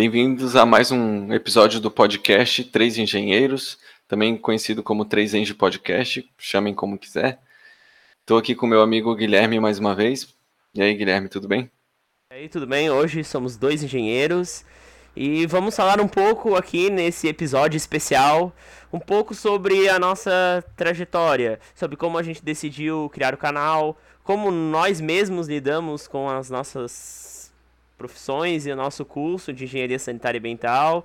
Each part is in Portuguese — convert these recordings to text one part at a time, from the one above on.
Bem-vindos a mais um episódio do podcast Três Engenheiros, também conhecido como Três Eng Podcast, chamem como quiser. Estou aqui com meu amigo Guilherme mais uma vez. E aí, Guilherme, tudo bem? E aí, tudo bem? Hoje somos dois engenheiros e vamos falar um pouco aqui nesse episódio especial, um pouco sobre a nossa trajetória, sobre como a gente decidiu criar o canal, como nós mesmos lidamos com as nossas profissões e o nosso curso de engenharia sanitária e ambiental.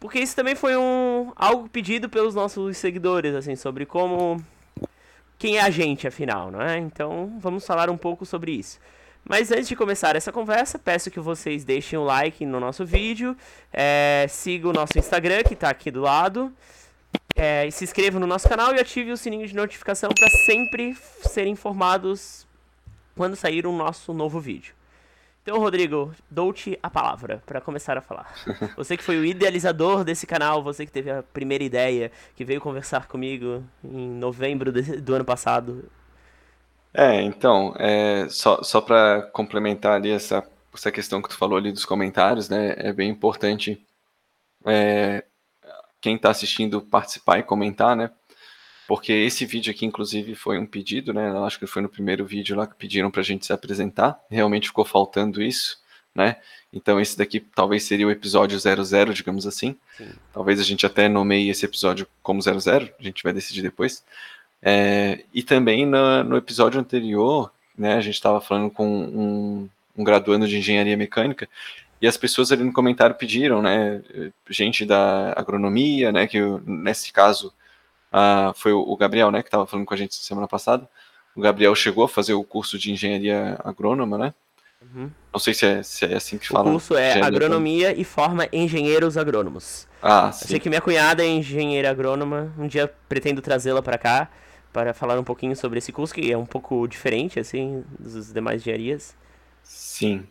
Porque isso também foi um algo pedido pelos nossos seguidores, assim, sobre como quem é a gente, afinal, não é? Então, vamos falar um pouco sobre isso. Mas antes de começar essa conversa, peço que vocês deixem o um like no nosso vídeo, é, siga o nosso Instagram, que está aqui do lado, é, se inscreva no nosso canal e ative o sininho de notificação para sempre serem informados quando sair o nosso novo vídeo. Então, Rodrigo, dou-te a palavra para começar a falar. Você que foi o idealizador desse canal, você que teve a primeira ideia, que veio conversar comigo em novembro do ano passado. É, então, é, só, só para complementar ali essa, essa questão que tu falou ali dos comentários, né, é bem importante é, quem está assistindo participar e comentar, né, porque esse vídeo aqui, inclusive, foi um pedido, né? Eu acho que foi no primeiro vídeo lá que pediram para a gente se apresentar. Realmente ficou faltando isso, né? Então esse daqui talvez seria o episódio 00, digamos assim. Sim. Talvez a gente até nomeie esse episódio como 00, a gente vai decidir depois. É, e também no, no, episódio anterior, né, a gente estava falando com um, um graduando de engenharia mecânica e as pessoas ali no comentário pediram, né, gente da agronomia, né, que nesse caso ah, foi o Gabriel, né, que estava falando com a gente semana passada. O Gabriel chegou a fazer o curso de engenharia agrônoma, né? Uhum. Não sei se é, se é assim que fala. O curso é agronomia e forma engenheiros agrônomos. Ah, sim. Eu sei que minha cunhada é engenheira agrônoma. Um dia pretendo trazê-la para cá para falar um pouquinho sobre esse curso que é um pouco diferente assim dos demais engenharias. Sim.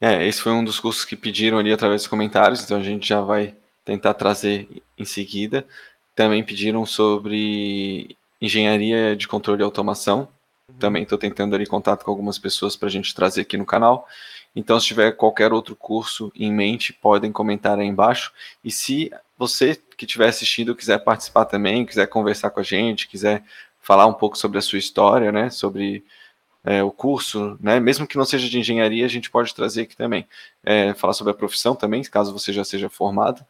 É, esse foi um dos cursos que pediram ali através dos comentários, então a gente já vai tentar trazer em seguida. Também pediram sobre engenharia de controle e automação. Uhum. Também estou tentando ali contato com algumas pessoas para a gente trazer aqui no canal. Então, se tiver qualquer outro curso em mente, podem comentar aí embaixo. E se você que estiver assistindo quiser participar também, quiser conversar com a gente, quiser falar um pouco sobre a sua história, né, sobre é, o curso, né, mesmo que não seja de engenharia, a gente pode trazer aqui também. É, falar sobre a profissão também, caso você já seja formado.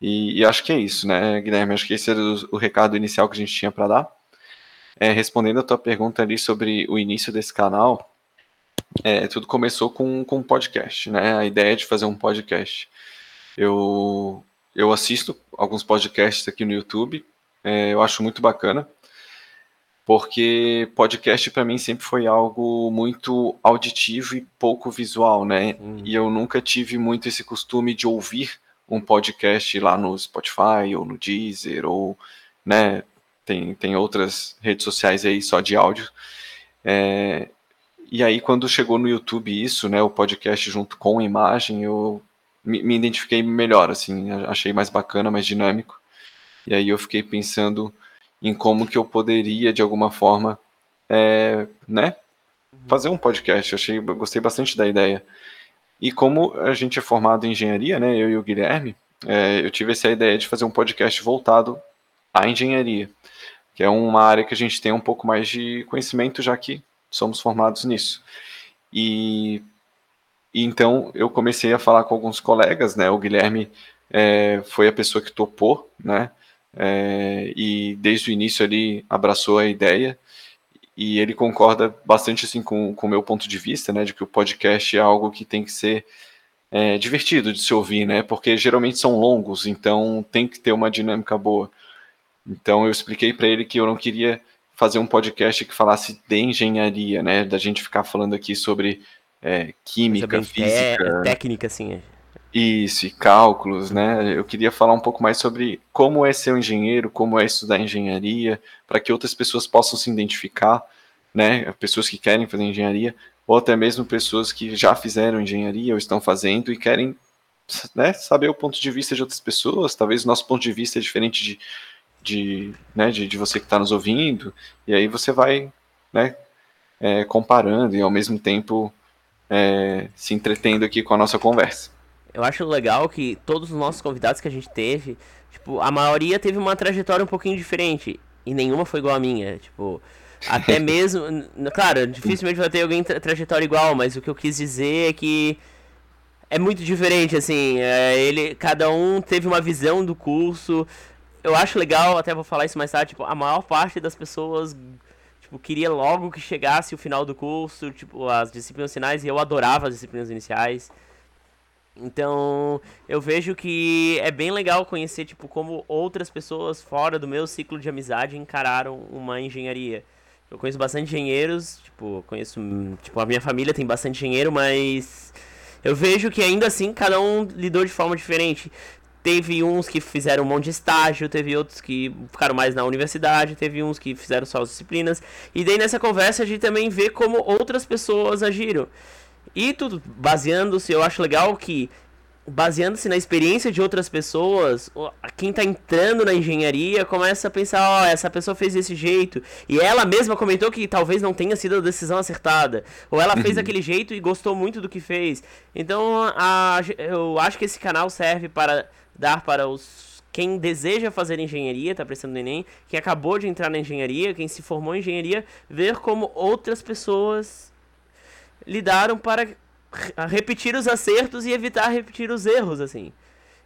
E, e, acho que é isso, né, Guilherme? Acho que esse era o, o recado inicial que a gente tinha para dar. É, respondendo a tua pergunta ali sobre o início desse canal, é, tudo começou com, com um podcast, né? A ideia de fazer um podcast. Eu, eu assisto alguns podcasts aqui no YouTube, é, eu acho muito bacana, porque podcast para mim sempre foi algo muito auditivo e pouco visual, né? Hum. E eu nunca tive muito esse costume de ouvir um podcast lá no Spotify ou no Deezer ou, né, tem, tem outras redes sociais aí só de áudio. É, e aí quando chegou no YouTube isso, né, o podcast junto com imagem, eu me, me identifiquei melhor, assim, achei mais bacana, mais dinâmico. E aí eu fiquei pensando em como que eu poderia, de alguma forma, é, né, fazer um podcast. Eu achei, gostei bastante da ideia. E como a gente é formado em engenharia, né, eu e o Guilherme, é, eu tive essa ideia de fazer um podcast voltado à engenharia, que é uma área que a gente tem um pouco mais de conhecimento, já que somos formados nisso. E, e então eu comecei a falar com alguns colegas, né, o Guilherme é, foi a pessoa que topou, né, é, e desde o início ele abraçou a ideia e ele concorda bastante assim com o meu ponto de vista, né, de que o podcast é algo que tem que ser é, divertido de se ouvir, né, porque geralmente são longos, então tem que ter uma dinâmica boa. Então eu expliquei para ele que eu não queria fazer um podcast que falasse de engenharia, né, da gente ficar falando aqui sobre é, química, física, técnica, assim. É. Isso, e cálculos, né? Eu queria falar um pouco mais sobre como é ser um engenheiro, como é estudar engenharia, para que outras pessoas possam se identificar, né? Pessoas que querem fazer engenharia, ou até mesmo pessoas que já fizeram engenharia ou estão fazendo e querem né, saber o ponto de vista de outras pessoas. Talvez o nosso ponto de vista é diferente de, de, né, de, de você que está nos ouvindo, e aí você vai né, é, comparando e ao mesmo tempo é, se entretendo aqui com a nossa conversa. Eu acho legal que todos os nossos convidados que a gente teve, tipo, a maioria teve uma trajetória um pouquinho diferente. E nenhuma foi igual a minha. Tipo, até mesmo. Claro, dificilmente vai ter alguém tra trajetória igual, mas o que eu quis dizer é que é muito diferente, assim. É, ele, cada um teve uma visão do curso. Eu acho legal, até vou falar isso mais tarde, tipo, a maior parte das pessoas tipo, queria logo que chegasse o final do curso, tipo, as disciplinas finais, e eu adorava as disciplinas iniciais. Então, eu vejo que é bem legal conhecer, tipo, como outras pessoas fora do meu ciclo de amizade encararam uma engenharia. Eu conheço bastante engenheiros, tipo, conheço, tipo, a minha família tem bastante engenheiro, mas eu vejo que ainda assim cada um lidou de forma diferente. Teve uns que fizeram um monte de estágio, teve outros que ficaram mais na universidade, teve uns que fizeram só as disciplinas. E daí nessa conversa a gente também vê como outras pessoas agiram. E tudo baseando-se, eu acho legal que baseando-se na experiência de outras pessoas, quem está entrando na engenharia começa a pensar, ó, oh, essa pessoa fez desse jeito, e ela mesma comentou que talvez não tenha sido a decisão acertada, ou ela fez uhum. daquele jeito e gostou muito do que fez. Então, a, eu acho que esse canal serve para dar para os quem deseja fazer engenharia, está prestando no ENEM, quem acabou de entrar na engenharia, quem se formou em engenharia, ver como outras pessoas lidaram para repetir os acertos e evitar repetir os erros, assim.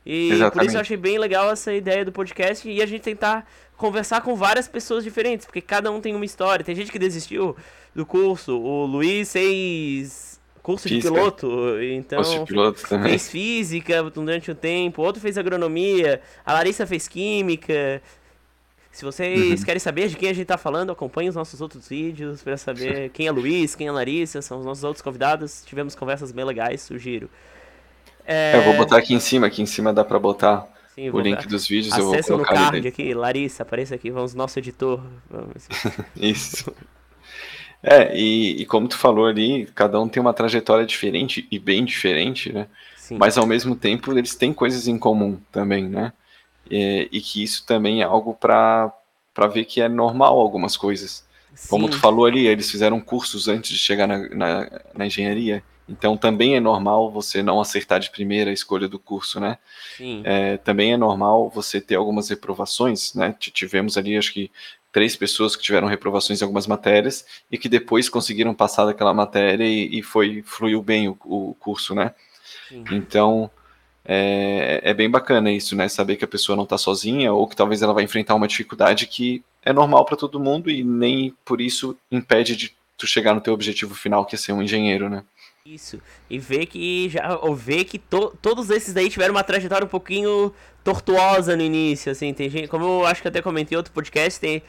E Exatamente. por isso eu achei bem legal essa ideia do podcast e a gente tentar conversar com várias pessoas diferentes, porque cada um tem uma história. Tem gente que desistiu do curso, o Luiz fez curso física. de piloto, então de piloto fez física durante um tempo, outro fez agronomia, a Larissa fez química, se vocês uhum. querem saber de quem a gente tá falando, acompanhe os nossos outros vídeos para saber quem é Luiz, quem é Larissa, são os nossos outros convidados. Tivemos conversas bem legais, sugiro. É... Eu vou botar aqui em cima, aqui em cima dá para botar Sim, o link dos vídeos. Acesse eu vou colocar no card aqui, Larissa, apareça aqui, vamos nosso editor. Vamos. Isso. É, e, e, como tu falou ali, cada um tem uma trajetória diferente e bem diferente, né? Sim. Mas ao mesmo tempo eles têm coisas em comum também, né? É, e que isso também é algo para ver que é normal algumas coisas. Sim. Como tu falou ali, eles fizeram cursos antes de chegar na, na, na, engenharia, então também é normal você não acertar de primeira a escolha do curso, né? É, também é normal você ter algumas reprovações, né? Tivemos ali, acho que três pessoas que tiveram reprovações em algumas matérias e que depois conseguiram passar daquela matéria e, e foi fluiu bem o, o curso, né? Sim. Então é, é bem bacana isso, né? Saber que a pessoa não está sozinha ou que talvez ela vai enfrentar uma dificuldade que é normal para todo mundo e nem por isso impede de tu chegar no teu objetivo final, que é ser um engenheiro, né? Isso. E ver que já ou ver que to, todos esses daí tiveram uma trajetória um pouquinho tortuosa no início, assim, tem gente, como eu acho que até comentei em outro podcast, tem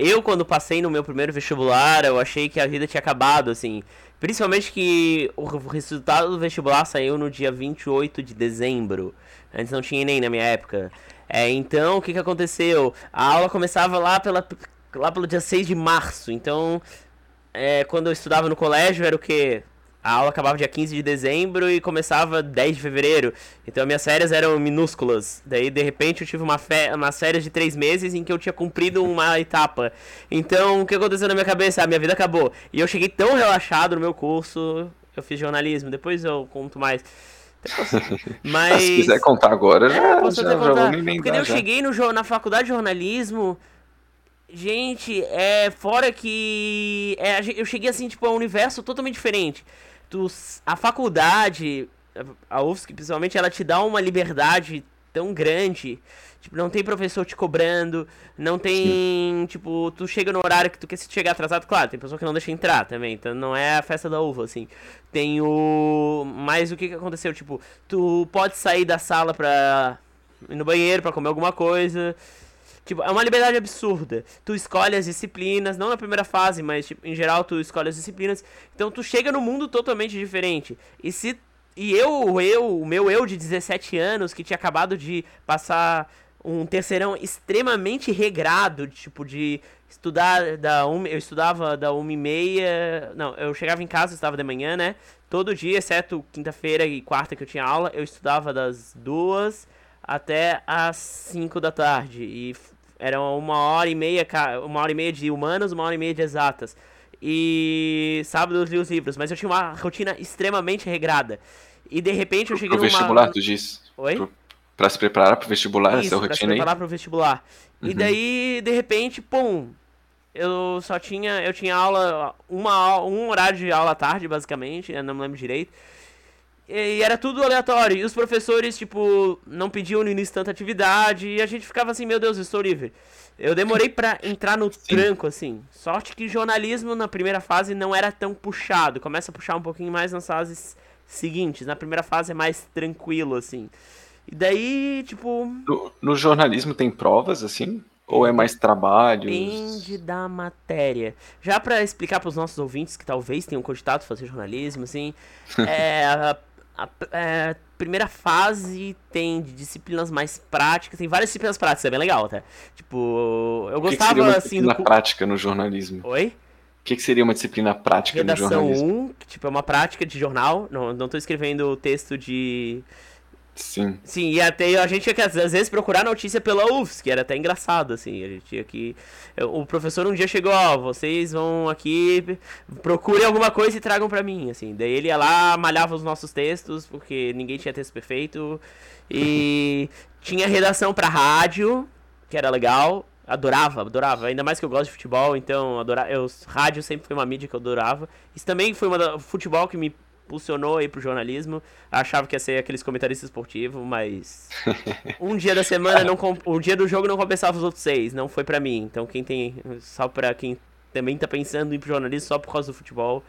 eu quando passei no meu primeiro vestibular, eu achei que a vida tinha acabado, assim. Principalmente que o resultado do vestibular saiu no dia 28 de dezembro. Antes não tinha nem na minha época. É, então, o que, que aconteceu? A aula começava lá, pela, lá pelo dia 6 de março. Então, é, quando eu estudava no colégio, era o quê? A aula acabava dia 15 de dezembro e começava 10 de fevereiro. Então minhas férias eram minúsculas. Daí, de repente, eu tive uma, fe uma férias de 3 meses em que eu tinha cumprido uma etapa. Então, o que aconteceu na minha cabeça? A minha vida acabou. E eu cheguei tão relaxado no meu curso. Eu fiz jornalismo. Depois eu conto mais. Mas... Se quiser contar agora, já, é, já, já contar. Porque daí eu já. cheguei no, na faculdade de jornalismo... Gente, é fora que é, eu cheguei assim, tipo, a um universo totalmente diferente tu, a faculdade, a UFSC principalmente, ela te dá uma liberdade tão grande. Tipo, não tem professor te cobrando, não tem, tipo, tu chega no horário que tu quer chegar atrasado, claro, tem pessoa que não deixa entrar também, então não é a festa da uva, assim. Tem o... Mas o que que aconteceu? Tipo, tu pode sair da sala pra ir no banheiro, pra comer alguma coisa, Tipo, é uma liberdade absurda. Tu escolhe as disciplinas, não na primeira fase, mas tipo, em geral tu escolhe as disciplinas. Então tu chega num mundo totalmente diferente. E se e eu, eu, o meu eu de 17 anos que tinha acabado de passar um terceirão extremamente regrado, tipo de estudar da um, eu estudava da uma e meia, não, eu chegava em casa, estava de manhã, né? Todo dia, exceto quinta-feira e quarta que eu tinha aula, eu estudava das duas até às 5 da tarde. E era uma hora e meia, uma hora e meia de humanas, uma hora e meia de exatas. E sábado eu li os livros, mas eu tinha uma rotina extremamente regrada. E de repente eu cheguei pro numa... vestibular, tu diz? Oi? Pro, pra se preparar pro vestibular, Isso, essa pra se rotina aí? preparar pro vestibular. E Uhum. daí, de repente, pum, eu só tinha, eu tinha aula, uma, um horário de aula à tarde, basicamente, eu não me lembro direito. E era tudo aleatório. E os professores, tipo, não pediam no início tanta atividade. E a gente ficava assim, meu Deus, eu estou livre. Eu demorei pra entrar no tranco, assim. Sorte que jornalismo na primeira fase não era tão puxado. Começa a puxar um pouquinho mais nas fases seguintes. Na primeira fase é mais tranquilo, assim. E daí, tipo, No, no jornalismo tem provas, assim? Ou é mais trabalhos? Depende da matéria. Já pra explicar pros nossos ouvintes que talvez tenham cogitado fazer jornalismo, assim, é, a, é, primeira fase tem de disciplinas mais práticas, tem várias disciplinas práticas, é bem legal, tá? Tipo, eu O que, que gostava seria uma assim disciplina do prática no jornalismo? Oi? O que, que seria uma disciplina prática no Redação jornalismo? 1, que tipo, é uma prática de jornal, não, não tô escrevendo texto de Sim. Sim, e até a gente tinha que às vezes procurar notícia pela UFS, que era até engraçado, assim. A gente tinha que. O professor um dia chegou, ó, vocês vão aqui, procurem alguma coisa e tragam pra mim, assim. Daí ele ia lá, malhava os nossos textos, porque ninguém tinha texto perfeito. E tinha redação pra rádio, que era legal. Adorava, adorava. Ainda mais que eu gosto de futebol, então adorava. Eu, rádio sempre foi uma mídia que eu adorava. Isso também foi uma da, futebol que me impulsionou aí pro jornalismo. Achava que ia ser aqueles comentaristas esportivos, mas um dia da semana não com- o dia do jogo não compensava os outros seis, não foi pra mim. Então quem tem só pra quem também tá pensando em ir pro jornalismo só por causa do futebol,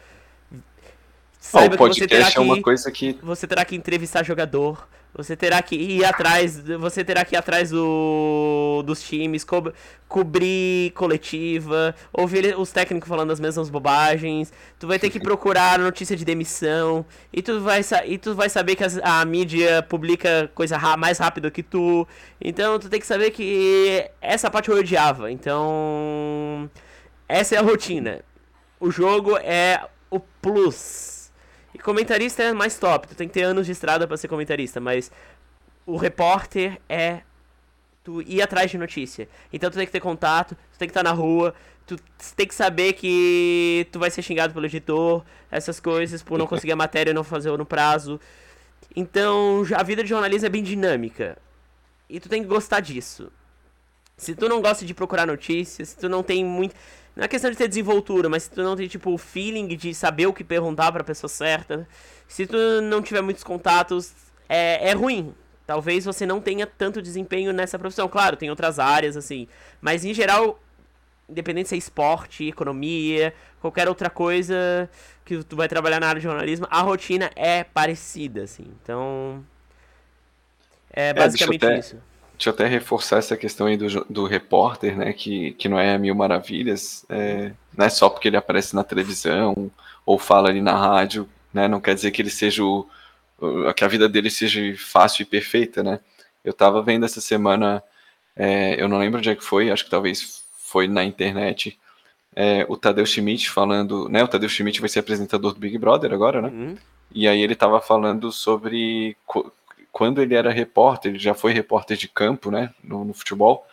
Saiba o que você terá podcast é uma que coisa que você terá que entrevistar jogador, você terá que ir atrás, você terá que ir atrás do, dos times, co cobrir coletiva, ouvir os técnicos falando as mesmas bobagens, tu vai ter que procurar notícia de demissão, e tu vai, e tu vai saber que as- a mídia publica coisa mais rápido que tu, então tu tem que saber que essa parte eu odiava, então essa é a rotina. O jogo é o plus. E comentarista é mais top. Tu tem que ter anos de estrada pra ser comentarista, mas o repórter é tu ir atrás de notícia. Então tu tem que ter contato, tu tem que estar na rua, tu tem que saber que tu vai ser xingado pelo editor, essas coisas, por não conseguir a matéria e não fazer no prazo. Então, a vida de jornalismo é bem dinâmica. E tu tem que gostar disso. Se tu não gosta de procurar notícias, se tu não tem muito. Não é questão de ter desenvoltura, mas se tu não tem, tipo, o feeling de saber o que perguntar pra pessoa certa, se tu não tiver muitos contatos, é, é ruim. Talvez você não tenha tanto desempenho nessa profissão. Claro, tem outras áreas, assim. Mas em geral, independente se é esporte, economia, qualquer outra coisa que tu vai trabalhar na área de jornalismo, a rotina é parecida, assim. Então. É eu basicamente até- isso. Deixa eu até reforçar essa questão aí do, do repórter, né? Que, que não é mil maravilhas. É, não é só porque ele aparece na televisão ou fala ali na rádio, né? Não quer dizer que ele seja o, que a vida dele seja fácil e perfeita, né? Eu tava vendo essa semana, é, eu não lembro onde é que foi, acho que talvez foi na internet, é, o Tadeu Schmidt falando, né? O Tadeu Schmidt vai ser apresentador do Big Brother agora, né? Uhum. E aí ele estava falando sobre quando ele era repórter, ele já foi repórter de campo, né, no, no futebol,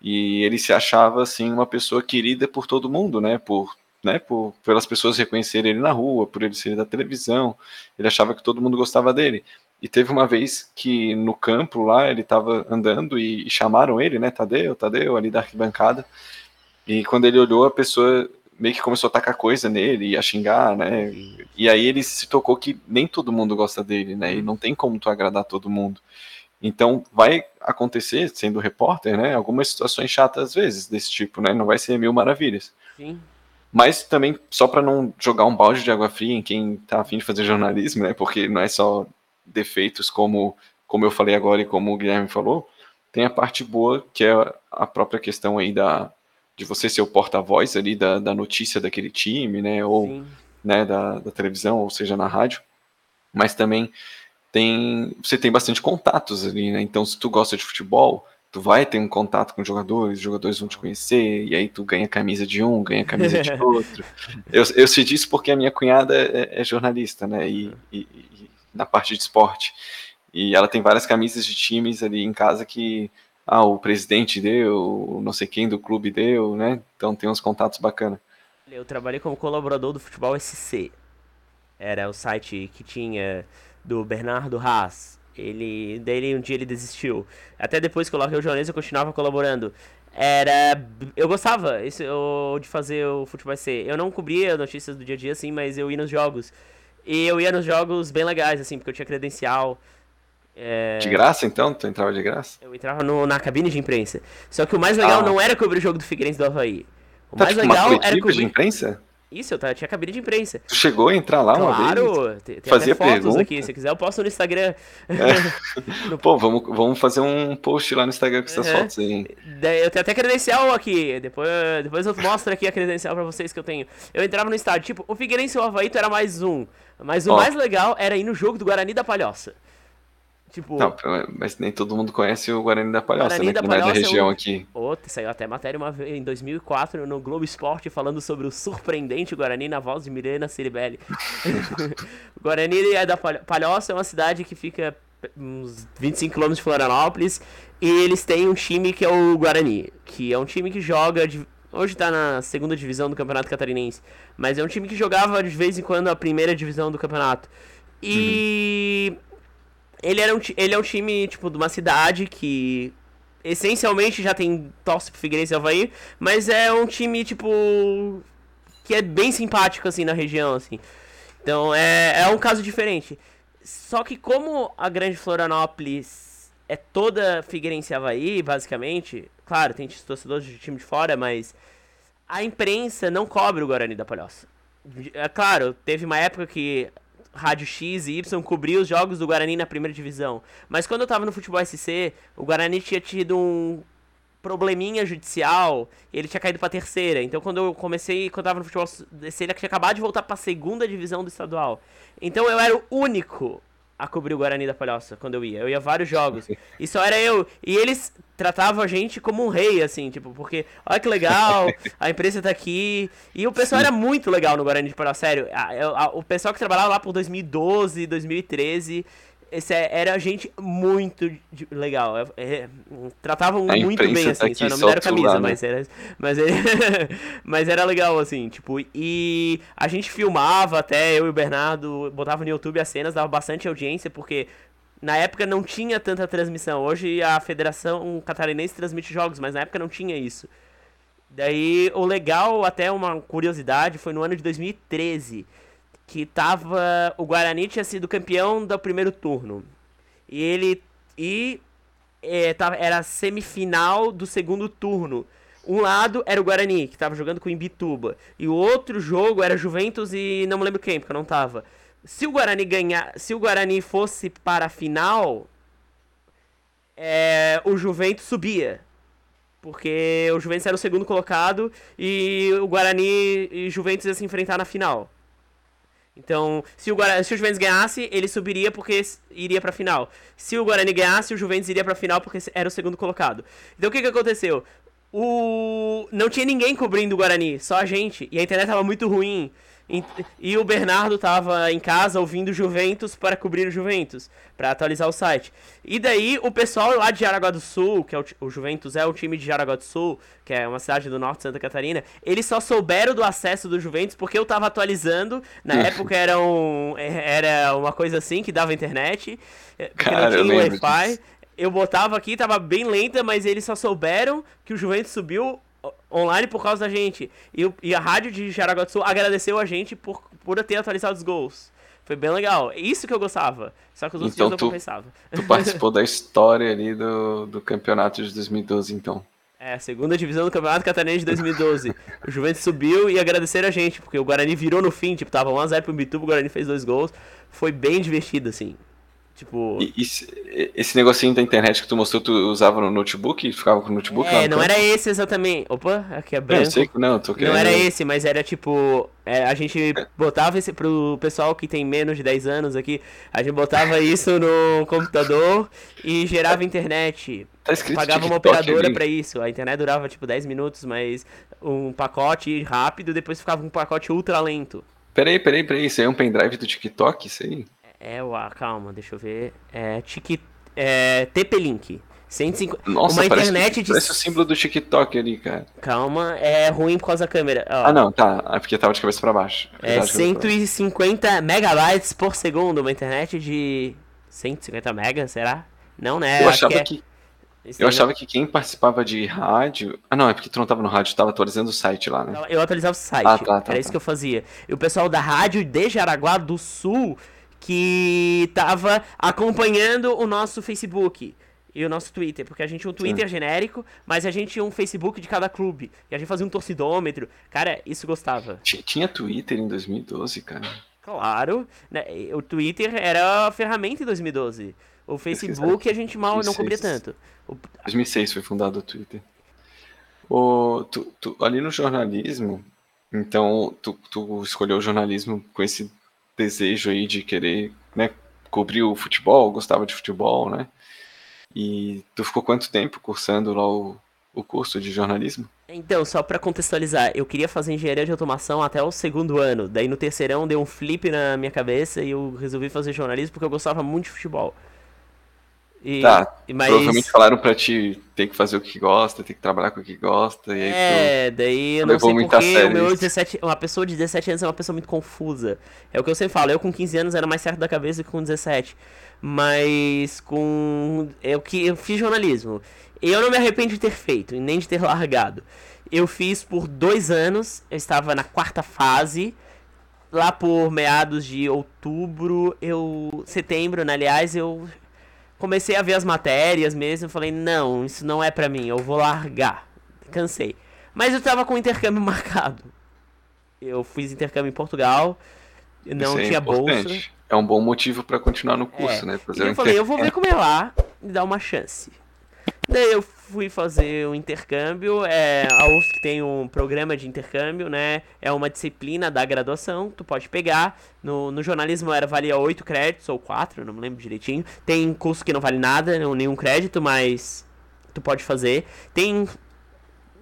e ele se achava assim uma pessoa querida por todo mundo, né, por, né, por pelas pessoas reconhecerem ele na rua, por ele ser da televisão, ele achava que todo mundo gostava dele. E teve uma vez que no campo lá ele estava andando e, e chamaram ele, né, Tadeu, Tadeu, ali da arquibancada. E quando ele olhou, a pessoa meio que começou a tacar coisa nele e a xingar, né? E aí ele se tocou que nem todo mundo gosta dele, né? E não tem como tu agradar todo mundo. Então vai acontecer, sendo repórter, né? Algumas situações chatas às vezes desse tipo, né? Não vai ser mil maravilhas. Sim. Mas também, só para não jogar um balde de água fria em quem tá afim de fazer jornalismo, né? Porque não é só defeitos como, como eu falei agora e como o Guilherme falou, tem a parte boa, que é a própria questão aí da, de você ser o porta-voz ali da, da notícia daquele time, né? Ou Sim. né, da, da televisão, ou seja, na rádio, mas também tem você tem bastante contatos ali, né? Então, se tu gosta de futebol, tu vai ter um contato com jogadores, os jogadores vão te conhecer, e aí tu ganha camisa de um, ganha camisa de outro. Eu, eu sei disso porque a minha cunhada é, é jornalista, né? E, e- e na parte de esporte. E ela tem várias camisas de times ali em casa que ah, o presidente deu, não sei quem do clube deu, né? Então tem uns contatos bacanas. Eu trabalhei como colaborador do Futebol SC. Era o site que tinha do Bernardo Haas. Ele, daí um dia ele desistiu. Até depois que eu coloquei o jornalismo, eu continuava colaborando. Era. Eu gostava isso, eu, de fazer o Futebol C. Eu não cobria notícias do dia a dia, assim, mas eu ia nos jogos. E eu ia nos jogos bem legais, assim, porque eu tinha credencial. É... De graça, então? Tu entrava de graça? Eu entrava no, na cabine de imprensa. Só que o mais legal ah. não era cobrir o jogo do Figueirense do Havaí. O tá, mais tipo, legal era cobrir... de imprensa? Isso, eu tava, tinha cabine de imprensa. Tu chegou a entrar lá claro, uma vez? Tem, tem Fazia fotos pergunta. aqui, se quiser eu posto no Instagram. É. no... Pô, vamos, vamos fazer um post lá no Instagram com essas uhum. fotos aí. Eu tenho até credencial aqui, depois, depois eu mostro aqui a credencial pra vocês que eu tenho. Eu entrava no estádio, tipo, o Figueirense e o Havaí era mais um. Mas o oh. mais legal era ir no jogo do Guarani da Palhoça. Tipo, não, mas nem todo mundo conhece o Guarani da Palhoça, Guarani né? Da Palhoça é da região é um... aqui. Outro, saiu até matéria uma vez, em 2004 no Globo Esporte falando sobre o surpreendente Guarani na voz de Mirena Ciribelli. Guarani é da Palhoça, é uma cidade que fica uns 25 km de Florianópolis e eles têm um time que é o Guarani, que é um time que joga de... Hoje tá na segunda divisão do Campeonato Catarinense, mas é um time que jogava de vez em quando a primeira divisão do campeonato. E uhum ele, era um, ele é um time, tipo, de uma cidade que essencialmente já tem torce pro Figueirense e Havaí, mas é um time, tipo, que é bem simpático, assim, na região, assim. Então, é, é um caso diferente. Só que como a Grande Florianópolis é toda Figueirense e Havaí, basicamente, claro, tem torcedores de time de fora, mas a imprensa não cobre o Guarani da Palhoça. É claro, teve uma época que Rádio X e Y cobrir os jogos do Guarani na primeira divisão. Mas quando eu tava no futebol SC, o Guarani tinha tido um probleminha judicial ele tinha caído pra terceira. Então quando eu comecei, quando eu tava no futebol SC, ele tinha acabado de voltar pra segunda divisão do estadual. Então eu era o único a cobrir o Guarani da Palhoça quando eu ia. Eu ia a vários jogos. E só era eu. E eles tratavam a gente como um rei, assim, tipo, porque, olha que legal, a imprensa tá aqui. E o pessoal Sim. era muito legal no Guarani de Palhoça, sério. A, a, o pessoal que trabalhava lá por 2012, 2013 esse é, era gente muito legal. É, é, tratavam a muito bem, assim. Tá só não me deram camisa, lá, né? mas era. Mas, mas era legal, assim, tipo, e a gente filmava até, eu e o Bernardo, botava no YouTube as cenas, dava bastante audiência, porque na época não tinha tanta transmissão. Hoje a Federação Catarinense transmite jogos, mas na época não tinha isso. Daí, o legal, até uma curiosidade, foi no ano de 2013 que tava. O Guarani tinha sido campeão do primeiro turno. E ele. E. É, tava, era semifinal do segundo turno. Um lado era o Guarani, que tava jogando com o Imbituba. E o outro jogo era Juventus e não me lembro quem, porque eu não tava. Se o Guarani ganhar. Se o Guarani fosse para a final. É, o Juventus subia. Porque o Juventus era o segundo colocado e o Guarani e Juventus ia se enfrentar na final. Então, se o, Guarani, se o Juventus ganhasse, ele subiria porque iria pra final. Se o Guarani ganhasse, o Juventus iria pra final porque era o segundo colocado. Então, o que que aconteceu? O... Não tinha ninguém cobrindo o Guarani, só a gente. E a internet tava muito ruim. E o Bernardo tava em casa ouvindo Juventus para cobrir o Juventus, para atualizar o site. E daí o pessoal lá de Jaraguá do Sul, que é o, o, Juventus é o time de Jaraguá do Sul, que é uma cidade do norte de Santa Catarina, eles só souberam do acesso do Juventus porque eu tava atualizando. Na época era, um, era uma coisa assim que dava internet, eh, porque Cara, não tinha Wi-Fi. Eu botava aqui, tava bem lenta, mas eles só souberam que o Juventus subiu online por causa da gente. E, e a rádio de Jaraguá do Sul agradeceu a gente por, por ter atualizado os gols. Foi bem legal. Isso que eu gostava. Só que os outros então, dias eu compensava. Tu participou da história ali do, do campeonato de 2012, então. É, segunda divisão do Campeonato Catarinense de 2012. o Juventus subiu e agradeceram a gente, porque o Guarani virou no fim, tipo, tava 1x0 pro Bituba, o Guarani fez dois gols. Foi bem divertido, assim. Tipo. E, e, esse negocinho da internet que tu mostrou, tu usava no notebook? Ficava com o notebook É, não era esse exatamente. Opa, aqui é branco. Não, sei, não, tô querendo... não era esse, mas era tipo. É, a gente botava esse pro pessoal que tem menos de 10 anos aqui. A gente botava isso no computador e gerava internet. Tá escrito Pagava uma operadora para isso. A internet durava tipo 10 minutos, mas um pacote rápido, depois ficava um pacote ultra lento. Peraí, peraí, peraí. Isso aí é um pendrive do TikTok? Isso aí? É o. Calma, deixa eu ver. É. Tiki, é TP-Link. 150... Nossa, uma parece, internet que, de... parece o símbolo do TikTok ali, cara. Calma, é ruim por causa da câmera. Ó, Ah, não, tá. É porque tava de cabeça pra baixo. é Verdade, cabeça pra baixo. 150 megabytes por segundo, uma internet de 150 megas, será? Não, né? Eu Acho achava é- que, isso eu achava que quem participava de rádio. Ah, não, é porque tu não tava no rádio, tu tava atualizando o site lá, né? Eu atualizava o site, Ah, tá, tá, era isso tá. que eu fazia. E o pessoal da rádio de Jaraguá do Sul que tava acompanhando o nosso Facebook e o nosso Twitter, porque a gente tinha um Twitter genérico, mas a gente tinha um Facebook de cada clube. E a gente fazia um torcidômetro. Cara, isso gostava. Ti- Tinha Twitter em 2012, cara. Claro, né? O Twitter era a ferramenta em 2012. O Facebook a gente mal não cobria 2006. tanto. O- 2006 foi fundado o Twitter. O, tu, tu- ali no jornalismo, então tu, tu escolheu o jornalismo com esse desejo aí de querer né, cobrir o futebol, gostava de futebol, né? E tu ficou quanto tempo cursando lá o, o curso de jornalismo? Então, só pra contextualizar, eu queria fazer engenharia de automação até o segundo ano. Daí no terceirão deu um flip na minha cabeça e eu resolvi fazer jornalismo porque eu gostava muito de futebol. E, Tá, mas Provavelmente falaram pra ti ter que fazer o que gosta, ter que trabalhar com o que gosta, e aí tu... É, daí eu não sei porque o meu isso. 17, uma pessoa de 17 anos é uma pessoa muito confusa. É o que eu sempre falo, eu com 15 anos era mais certo da cabeça que com 17. Mas com eu que eu fiz jornalismo. Eu não me arrependo de ter feito, e nem de ter largado. Eu fiz por dois anos, eu estava na quarta fase. Lá por meados de outubro, eu. setembro, né, aliás, eu comecei a ver as matérias mesmo, falei, não, isso não é pra mim, eu vou largar. Cansei. Mas eu tava com intercâmbio marcado. Eu fiz intercâmbio em Portugal, não é tinha bolsa. É um bom motivo pra continuar no curso, É. né? E Fazer o eu falei, eu vou ver como é lá e dar uma chance. Daí eu fui fazer o intercâmbio. É, a UFSC tem um programa de intercâmbio, né? É uma disciplina da graduação, tu pode pegar. No, no jornalismo era valia 8 créditos ou 4, não me lembro direitinho. Tem curso que não vale nada, não- nenhum crédito, mas tu pode fazer. Tem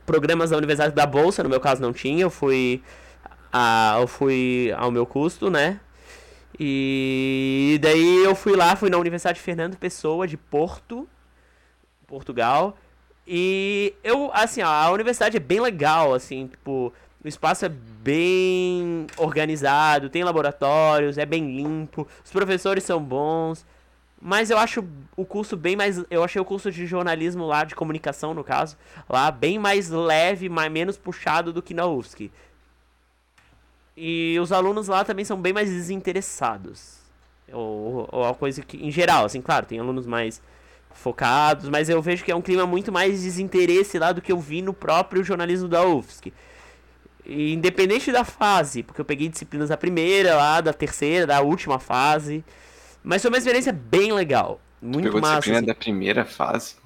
programas da Universidade da Bolsa, no meu caso não tinha, eu fui, a, eu fui ao meu custo, né? E daí eu fui lá, fui na Universidade Fernando Pessoa de Porto, Portugal. E eu, assim, a universidade é bem legal, assim, tipo, o espaço é bem organizado, tem laboratórios, é bem limpo, os professores são bons. Mas eu acho o curso bem mais. Eu achei o curso de jornalismo lá, de comunicação no caso, lá bem mais leve, mais, menos puxado do que na UFSC. E os alunos lá também são bem mais desinteressados. Ou, ou a coisa que. Em geral, assim, claro, tem alunos mais focados, mas eu vejo que é um clima muito mais desinteresse lá do que eu vi no próprio jornalismo da UFSC. E independente da fase, porque eu peguei disciplinas da primeira lá, da terceira, da última fase. Mas foi uma experiência bem legal. Muito Pegou a massa. disciplina assim. da primeira fase.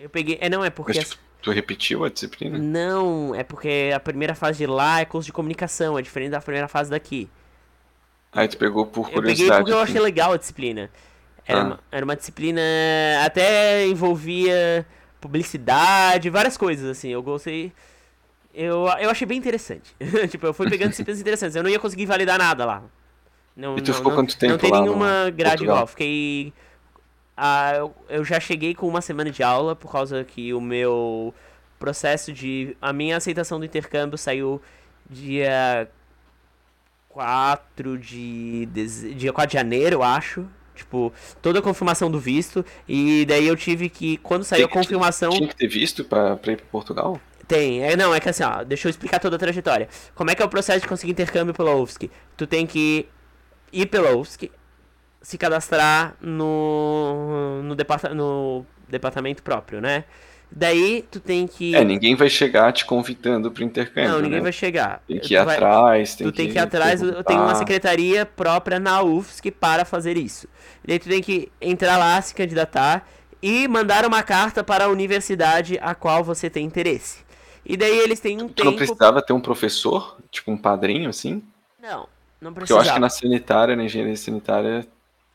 Eu peguei. É, não, é porque. Mas tipo, tu repetiu a disciplina? Não, é porque a primeira fase de lá é curso de comunicação, é diferente da primeira fase daqui. Aí tu pegou por Eu peguei curiosidade. porque eu assim. achei legal a disciplina. Era, Ah. uma, era uma disciplina. Até envolvia publicidade, várias coisas, assim. Eu gostei. Eu, eu achei bem interessante. tipo, eu fui pegando disciplinas interessantes. Eu não ia conseguir validar nada lá. Não, E tu não, ficou não, quanto tempo Não tem lá nenhuma grade Portugal? igual. Fiquei. Ah, eu, eu já cheguei com uma semana de aula, por causa que o meu processo de. A minha aceitação do intercâmbio saiu dia 4 de. dia 4 de janeiro, eu acho. Tipo, toda a confirmação do visto. E daí eu tive que. Quando saiu a confirmação. Tinha que ter visto pra, pra ir pra Portugal? Tem, é, não, é que assim, ó, deixa eu explicar toda a trajetória. Como é que é o processo de conseguir intercâmbio pela UFSC? Tu tem que ir pela UFSC, se cadastrar no, no, departa no departamento próprio, né? Daí tu tem que. É, ninguém vai chegar te convidando pro intercâmbio. não, ninguém né? vai chegar. Tem Tu que ir vai- atrás, tem tu que tem que ir atrás, tem uma perguntar. secretaria própria na UFSC para fazer isso. Daí tu tem que entrar lá, se candidatar e mandar uma carta para a universidade a qual você tem interesse. E daí eles têm um Tu não tempo. precisava ter um professor, tipo um padrinho, assim? Não, não Porque precisava. eu acho que na sanitária, na engenharia sanitária,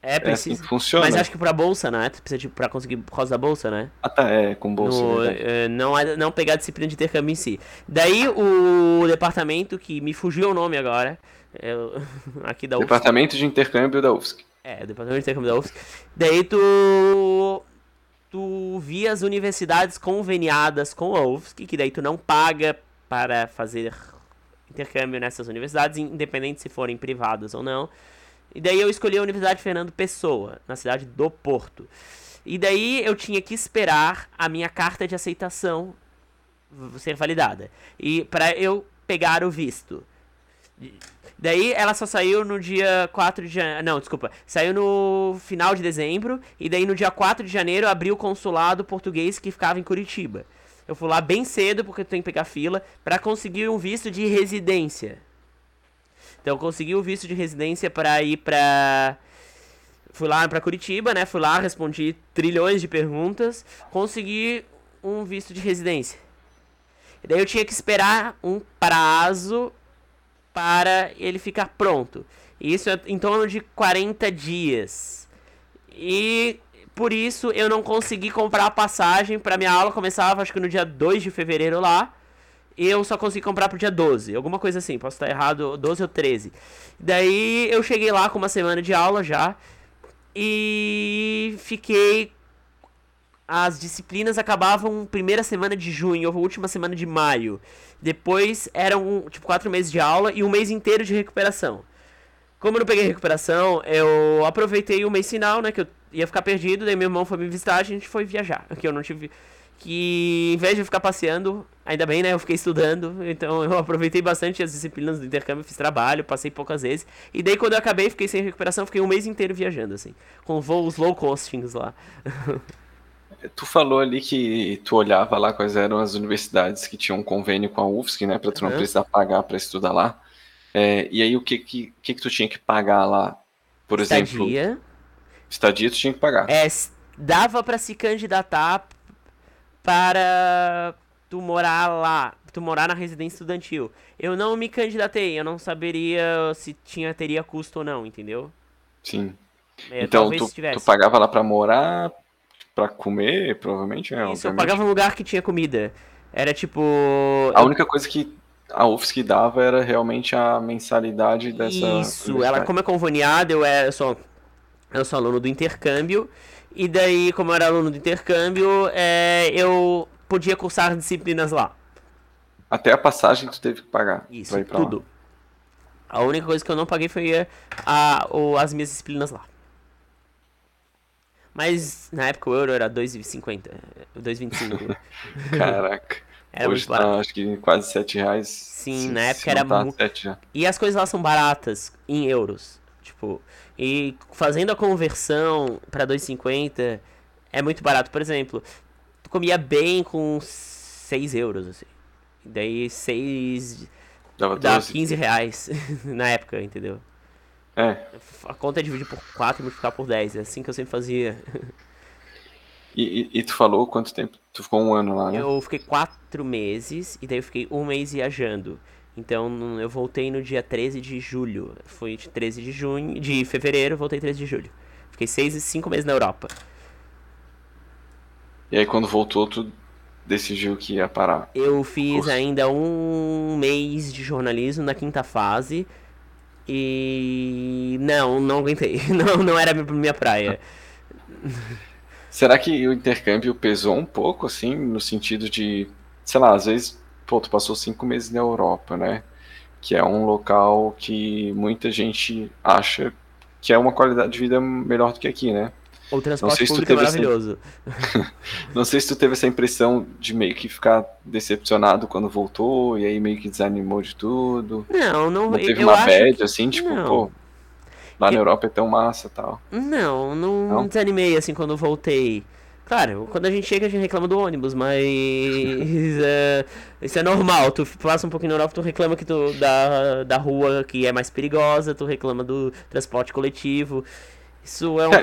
É, é assim precisa. que funciona. Mas acho que pra bolsa, né? Tu precisa de, pra conseguir por causa da bolsa, né? Ah, tá, é, com bolsa. No, verdade. eh, não, é- não pegar a disciplina de intercâmbio em si. Daí o departamento, que me fugiu o nome agora, eu- aqui da UFSC. Departamento de intercâmbio da UFSC. É, departamento de intercâmbio da UFSC. Daí tu. Tu vi as universidades conveniadas com a UFSC, que daí tu não paga para fazer intercâmbio nessas universidades, independente se forem privadas ou não. E daí eu escolhi a Universidade Fernando Pessoa, na cidade do Porto. E daí eu tinha que esperar a minha carta de aceitação ser validada. E para eu pegar o visto. Daí ela só saiu no dia 4 de janeiro. Não, desculpa. Saiu no final de dezembro. E daí no dia 4 de janeiro abriu o consulado português que ficava em Curitiba. Eu fui lá bem cedo, porque eu tenho que pegar fila, para conseguir um visto de residência. Então consegui o visto de residência para ir pra. Fui lá para Curitiba, né? Fui lá, respondi trilhões de perguntas, consegui um visto de residência. E daí eu tinha que esperar um prazo para ele ficar pronto. Isso é em torno de 40 dias. E por isso eu não consegui comprar a passagem para minha aula começava acho que no dia 2 de fevereiro lá. Eu só consegui comprar pro dia 12, alguma coisa assim, posso estar errado, 12 ou 13. Daí eu cheguei lá com uma semana de aula já e fiquei as disciplinas acabavam primeira semana de junho ou última semana de maio. Depois eram tipo quatro meses de aula e um mês inteiro de recuperação. Como eu não peguei recuperação, eu aproveitei o mês final, né? Que eu ia ficar perdido, daí meu irmão foi me visitar, a gente foi viajar. Que eu não tive. Que em vez de ficar passeando, ainda bem, né? Eu fiquei estudando, então eu aproveitei bastante as disciplinas do intercâmbio, fiz trabalho, passei poucas vezes. E daí quando eu acabei, fiquei sem recuperação, fiquei um mês inteiro viajando, assim, com voos low costings lá. Tu falou ali que tu olhava lá quais eram as universidades que tinham um convênio com a UFSC, né? Pra tu não uhum. precisar pagar para estudar lá. É, e aí o que, que, que, que tu tinha que pagar lá? Por exemplo. Estadia. Estadia tu tinha que pagar. É, dava para se candidatar para tu morar lá, tu morar na residência estudantil. Eu não me candidatei, eu não saberia se tinha teria custo ou não, entendeu? Sim. É, então tu, tu, pagava lá para morar, para comer, provavelmente, é, Isso, eu pagava um lugar que tinha comida. Era tipo. A única coisa que a UFSC dava era realmente a mensalidade dessa. Isso, ela, como é conveniada, eu, é, eu, sou, eu sou aluno do intercâmbio. E daí, como eu era aluno do intercâmbio, é, eu podia cursar disciplinas lá. Até a passagem tu teve que pagar. Isso, tudo. Lá. A única coisa que eu não paguei foi a, a, as minhas disciplinas lá. Mas na época o euro era 2,50. 2,25. Caraca. Era Hoje tá, acho que quase 7 reais. Sim, se, na época era tá muito. E as coisas lá são baratas em euros. Tipo, e fazendo a conversão para 2,50 é muito barato. Por exemplo, tu comia bem com 6 euros, assim. Daí 6. Dava dá 15 reais na época, entendeu? É. A conta é dividir por 4 e multiplicar por 10. É assim que eu sempre fazia. E, e, e, tu falou quanto tempo? Tu ficou um ano lá, né? Eu fiquei quatro meses e daí eu fiquei um mês viajando. Então eu voltei no dia 13 de julho. Fui de 13 de junho, de fevereiro, voltei 13 de julho. Fiquei seis e cinco meses na Europa. E aí quando voltou, tu decidiu que ia parar? Eu fiz ainda um mês de jornalismo na quinta fase. E não, não aguentei. Não, não era minha praia. Será que o intercâmbio pesou um pouco, assim, no sentido de, sei lá, às vezes, pô, tu passou cinco meses na Europa, né? Que é um local que muita gente acha que é uma qualidade de vida melhor do que aqui, né? O transporte público é maravilhoso. Essa... não sei se tu teve essa impressão de meio que ficar decepcionado quando voltou e aí meio que desanimou de tudo. Não, não. não teve uma bad, que... assim, tipo, não. pô, lá eu... na Europa é tão massa tal. Não, não, não desanimei assim quando voltei. Claro, quando a gente chega a gente reclama do ônibus, mas é, isso é normal. Tu passa um pouquinho na Europa, tu reclama que tu, da, da rua que é mais perigosa, tu reclama do transporte coletivo. Isso é um. É,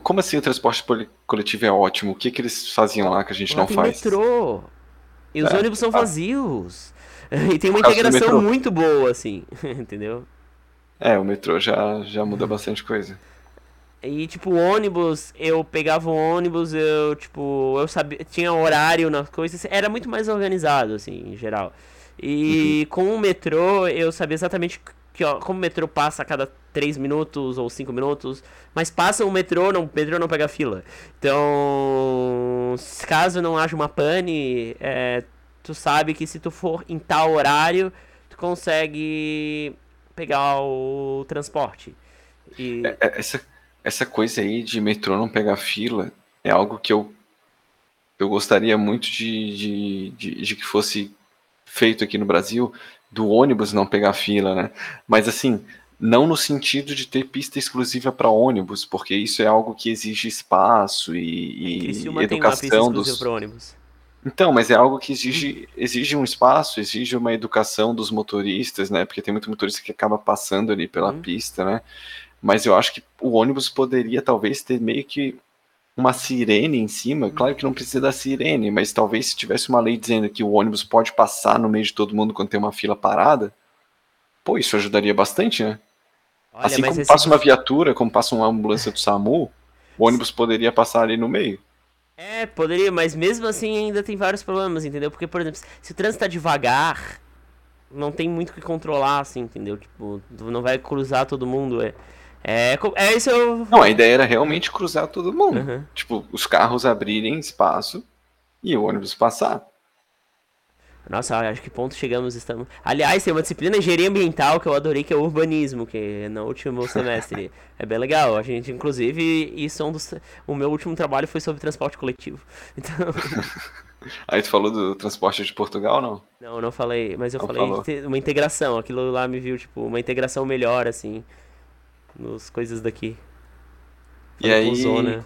como assim o transporte coletivo é ótimo? O que, que eles faziam lá que a gente lá não tem faz? metrô. E os é, ônibus são ah. vazios. E tem uma integração muito boa, assim. Entendeu? É, o metrô já, já muda bastante coisa. E, tipo, ônibus, eu pegava o ônibus, eu, tipo, eu sabia, tinha horário nas coisas, era muito mais organizado, assim, em geral. E uhum. com o metrô, eu sabia exatamente que, ó, como o metrô passa a cada 3 minutos ou 5 minutos, mas passa o metrô, não, o metrô não pega fila. Então, caso não haja uma pane, é, tu sabe que se tu for em tal horário, tu consegue pegar o transporte. E... É, é, essa, essa coisa aí de metrô não pegar fila é algo que eu, eu gostaria muito de, de, de, de que fosse feito aqui no Brasil, do ônibus não pegar fila, né? Mas assim, não no sentido de ter pista exclusiva para ônibus, porque isso é algo que exige espaço e, e educação dos ônibus. Então, mas é algo que exige, exige um espaço, exige uma educação dos motoristas, né? Porque tem muito motorista que acaba passando ali pela hum. pista, né? Mas eu acho que o ônibus poderia talvez ter meio que uma sirene em cima. Claro que não precisa da sirene, mas talvez se tivesse uma lei dizendo que o ônibus pode passar no meio de todo mundo quando tem uma fila parada, pô, isso ajudaria bastante, né? Olha, assim como passa uma viatura, como passa uma ambulância do SAMU, o ônibus poderia passar ali no meio. É, poderia, mas mesmo assim ainda tem vários problemas, entendeu? Porque, por exemplo, se o trânsito tá devagar, não tem muito o que controlar, assim, entendeu? Tipo, não vai cruzar todo mundo, é... É, é isso eu... Não, a ideia era realmente cruzar todo mundo. Uhum. Tipo, os carros abrirem espaço e o ônibus passar. Nossa, acho que ponto chegamos estamos. Aliás, tem uma disciplina de engenharia ambiental que eu adorei, que é urbanismo, que é no último semestre. é bem legal. A gente, inclusive, isso é um dos... O meu último trabalho foi sobre transporte coletivo. Então. Aí tu falou do transporte de Portugal, não? Não, não falei, mas eu não falei falou. de uma integração. Aquilo lá me viu, tipo, uma integração melhor, assim, nos coisas daqui. E aí, zona.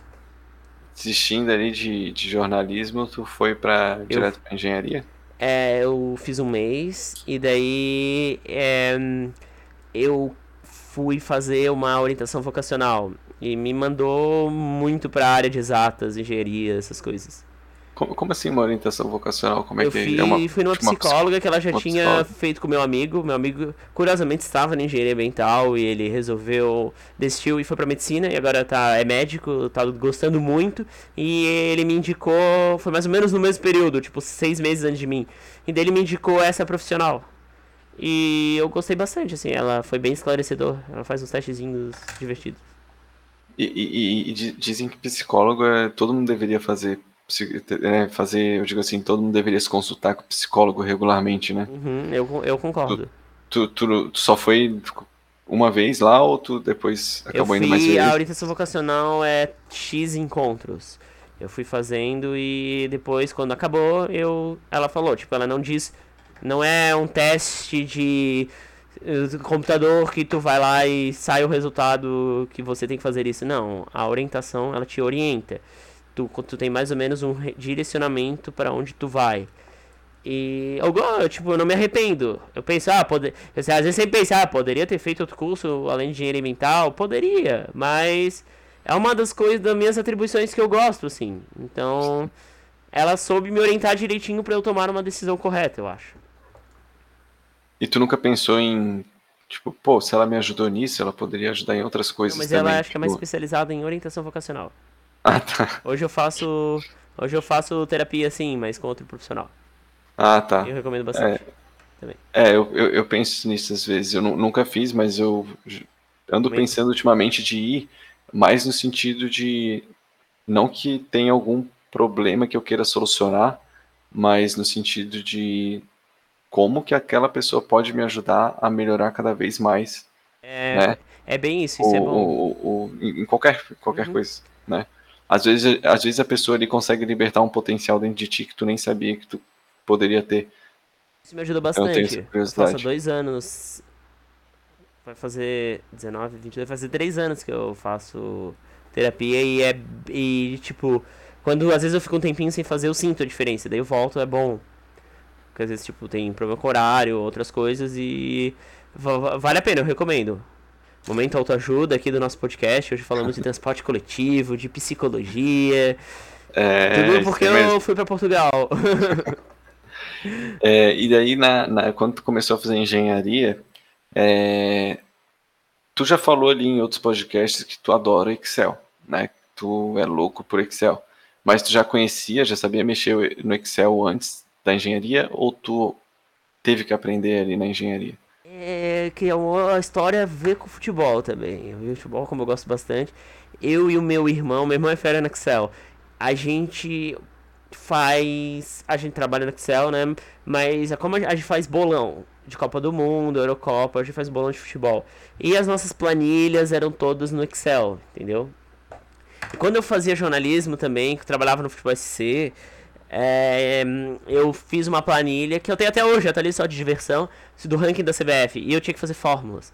desistindo ali de, de jornalismo, tu foi para direto pra engenharia? É, eu fiz um mês e daí é, eu fui fazer uma orientação vocacional e me mandou muito para a área de exatas, engenharia, essas coisas. Como, como, assim uma orientação vocacional? Como é eu que fui, é uma, fui numa tipo psicóloga que ela já tinha psicóloga. feito com meu amigo. Meu amigo, curiosamente, estava na engenharia ambiental e ele resolveu, desistiu e foi para medicina e agora tá, é médico, tá gostando muito. E ele me indicou, foi mais ou menos no mesmo período, tipo seis meses antes de mim. E daí ele me indicou essa profissional. E eu gostei bastante, assim, ela foi bem esclarecedor. Ela faz uns testezinhos divertidos. E, e, e dizem que psicólogo é, todo mundo deveria fazer é, fazer, eu digo assim, todo mundo deveria se consultar com o psicólogo regularmente, né? Uhum, eu, eu concordo. Tu, tu, tu, tu, só foi uma vez lá ou tu depois acabou indo mais vezes? A orientação vocacional é X encontros. Eu fui fazendo e depois, quando acabou, eu ela falou, tipo, ela não diz. Não é um teste de eh, computador que tu vai lá e sai o resultado que você tem que fazer isso. Não, a orientação ela te orienta tu, tu tem mais ou menos um direcionamento para onde tu vai. E eu, tipo, eu não me arrependo. Eu penso, ah, pode... às vezes sempre penso, ah, poderia ter feito outro curso além de engenharia mental? Poderia, mas é uma das coisas das minhas atribuições que eu gosto, assim. Então, ela soube me orientar direitinho para eu tomar uma decisão correta, eu acho. E tu nunca pensou em, tipo, pô, se ela me ajudou nisso, ela poderia ajudar em outras coisas não, mas também. Mas ela acho tipo... que é mais tipo especializada em orientação vocacional. Ah, tá. Hoje eu faço. Hoje eu faço terapia sim, mas com outro profissional. Ah, tá. Eu recomendo bastante. É, também. é eu, eu, eu, penso nisso às vezes. Eu nunca fiz, mas eu ando também. pensando ultimamente de ir mais no sentido de. Não que tenha algum problema que eu queira solucionar, mas no sentido de como que aquela pessoa pode me ajudar a melhorar cada vez mais. É, né? é bem isso, isso o, é bom. Em qualquer, qualquer uhum. coisa, né? Às vezes, às vezes a pessoa ali consegue libertar um potencial dentro de ti que tu nem sabia que tu poderia ter. Isso me ajuda bastante. Eu faço dois anos. Vai fazer 19, 22, vai fazer três anos que eu faço terapia e é. E tipo, quando às vezes eu fico um tempinho sem fazer, eu sinto a diferença. Daí eu volto, é bom. Porque às vezes, tipo, tem problema com horário, outras coisas e. Vale a pena, eu recomendo. Momento autoajuda aqui do nosso podcast. Hoje falamos de transporte coletivo, de psicologia. É, tudo porque eu fui para Portugal. é, e daí, na, na, quando tu começou a fazer engenharia, é, tu já falou ali em outros podcasts que tu adora Excel, né? Tu é louco por Excel. Mas tu já conhecia, já sabia mexer no Excel antes da engenharia ou tu teve que aprender ali na engenharia? É, que é uma história a ver com futebol também. O futebol, como eu gosto bastante. Eu e o meu irmão, meu irmão é fera no Excel. A gente faz. A gente trabalha no Excel, né? Mas é como a gente faz bolão de Copa do Mundo, Eurocopa, a gente faz bolão de futebol. E as nossas planilhas eram todas no Excel, entendeu? Quando eu fazia jornalismo também, que eu trabalhava no Futebol SC, é, eu fiz uma planilha que eu tenho até hoje, tá ali só de diversão, do ranking da CBF, e eu tinha que fazer fórmulas.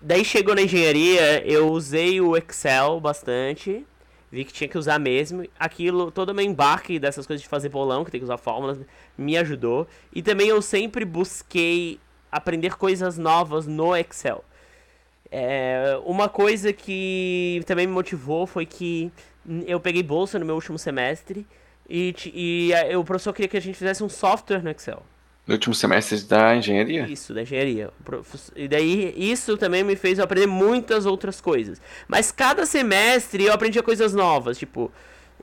Daí chegou na engenharia, eu usei o Excel bastante, vi que tinha que usar mesmo. Aquilo, todo o meu embarque dessas coisas de fazer bolão, que tem que usar fórmulas, me ajudou. E também eu sempre busquei aprender coisas novas no Excel. É, uma coisa que também me motivou foi que eu peguei bolsa no meu último semestre e, e a, o professor queria que a gente fizesse um software no Excel. No último semestre da engenharia? Isso, da engenharia. E daí, isso também me fez aprender muitas outras coisas. Mas cada semestre eu aprendia coisas novas. Tipo,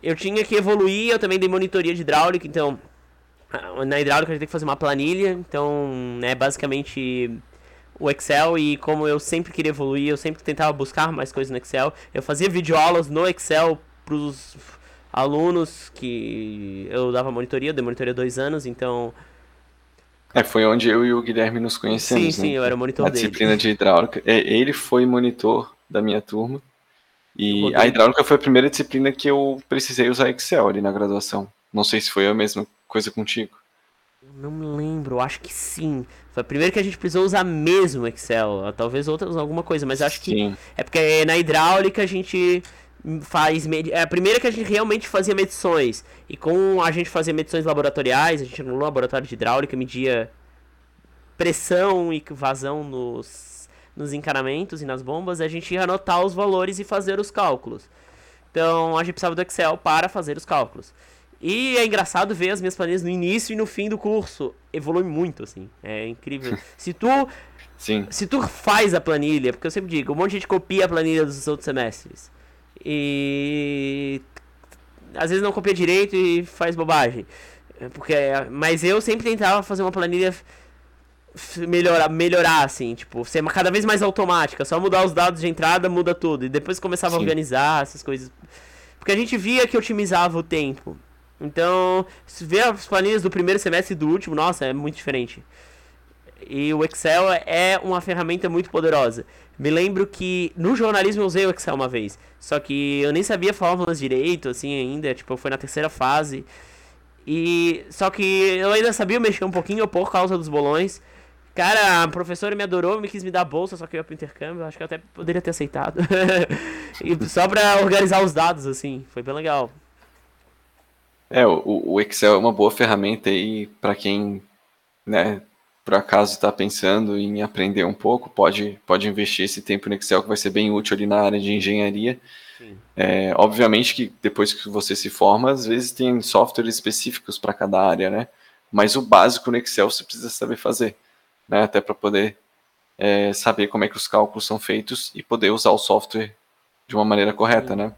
eu tinha que evoluir, eu também dei monitoria de hidráulica, então. Na hidráulica a gente tem que fazer uma planilha, então, né, basicamente o Excel e como eu sempre queria evoluir, eu sempre tentava buscar mais coisas no Excel. Eu fazia videoaulas no Excel pros alunos que eu dava monitoria, eu dei monitoria dois anos, então é, foi onde eu e o Guilherme nos conhecemos. Sim, sim, né? eu era monitor Na dele. disciplina de hidráulica. É, ele foi monitor da minha turma. E a hidráulica foi a primeira disciplina que eu precisei usar Excel ali na graduação. Não sei se foi a mesma coisa contigo. Não me lembro, acho que sim. Foi a primeira que a gente precisou usar mesmo Excel. Talvez outras alguma coisa, mas acho sim. que. É porque na hidráulica a gente faz é a primeira que a gente realmente fazia medições. E com a gente fazia medições laboratoriais a gente no laboratório de hidráulica media pressão e vazão nos, nos encanamentos e nas bombas a gente ia anotar os valores e fazer os cálculos. Então a gente precisava do Excel para fazer os cálculos. E é engraçado ver as minhas planilhas no início e no fim do curso. Evolui muito assim. É incrível. Se tu Sim. se tu faz a planilha porque eu sempre digo um monte de gente copia a planilha dos outros semestres e às vezes não copia direito e faz bobagem. Porque, mas eu sempre tentava fazer uma planilha melhorar, melhorar assim, tipo, ser cada vez mais automática, só mudar os dados de entrada, muda tudo e depois começava Sim. a organizar essas coisas. Porque a gente via que otimizava o tempo. Então, se ver as planilhas do primeiro semestre e do último, nossa, é muito diferente. E o Excel é uma ferramenta muito poderosa. Me lembro que no jornalismo eu usei o Excel uma vez. Só que eu nem sabia fórmulas direito, assim, ainda. Tipo, foi na terceira fase. E. Só que eu ainda sabia mexer um pouquinho por causa dos bolões. Cara, a professora me adorou, me quis me dar bolsa, só que eu ia pro intercâmbio. Acho que eu até poderia ter aceitado. e só pra organizar os dados, assim. Foi bem legal. É, o, o Excel é uma boa ferramenta aí para quem né, por acaso está pensando em aprender um pouco, pode, pode investir esse tempo no Excel que vai ser bem útil ali na área de engenharia. É, obviamente que depois que você se forma, às vezes tem softwares específicos para cada área, né? Mas o básico no Excel você precisa saber fazer, né? Até para poder é, saber como é que os cálculos são feitos e poder usar o software de uma maneira correta, Sim. né?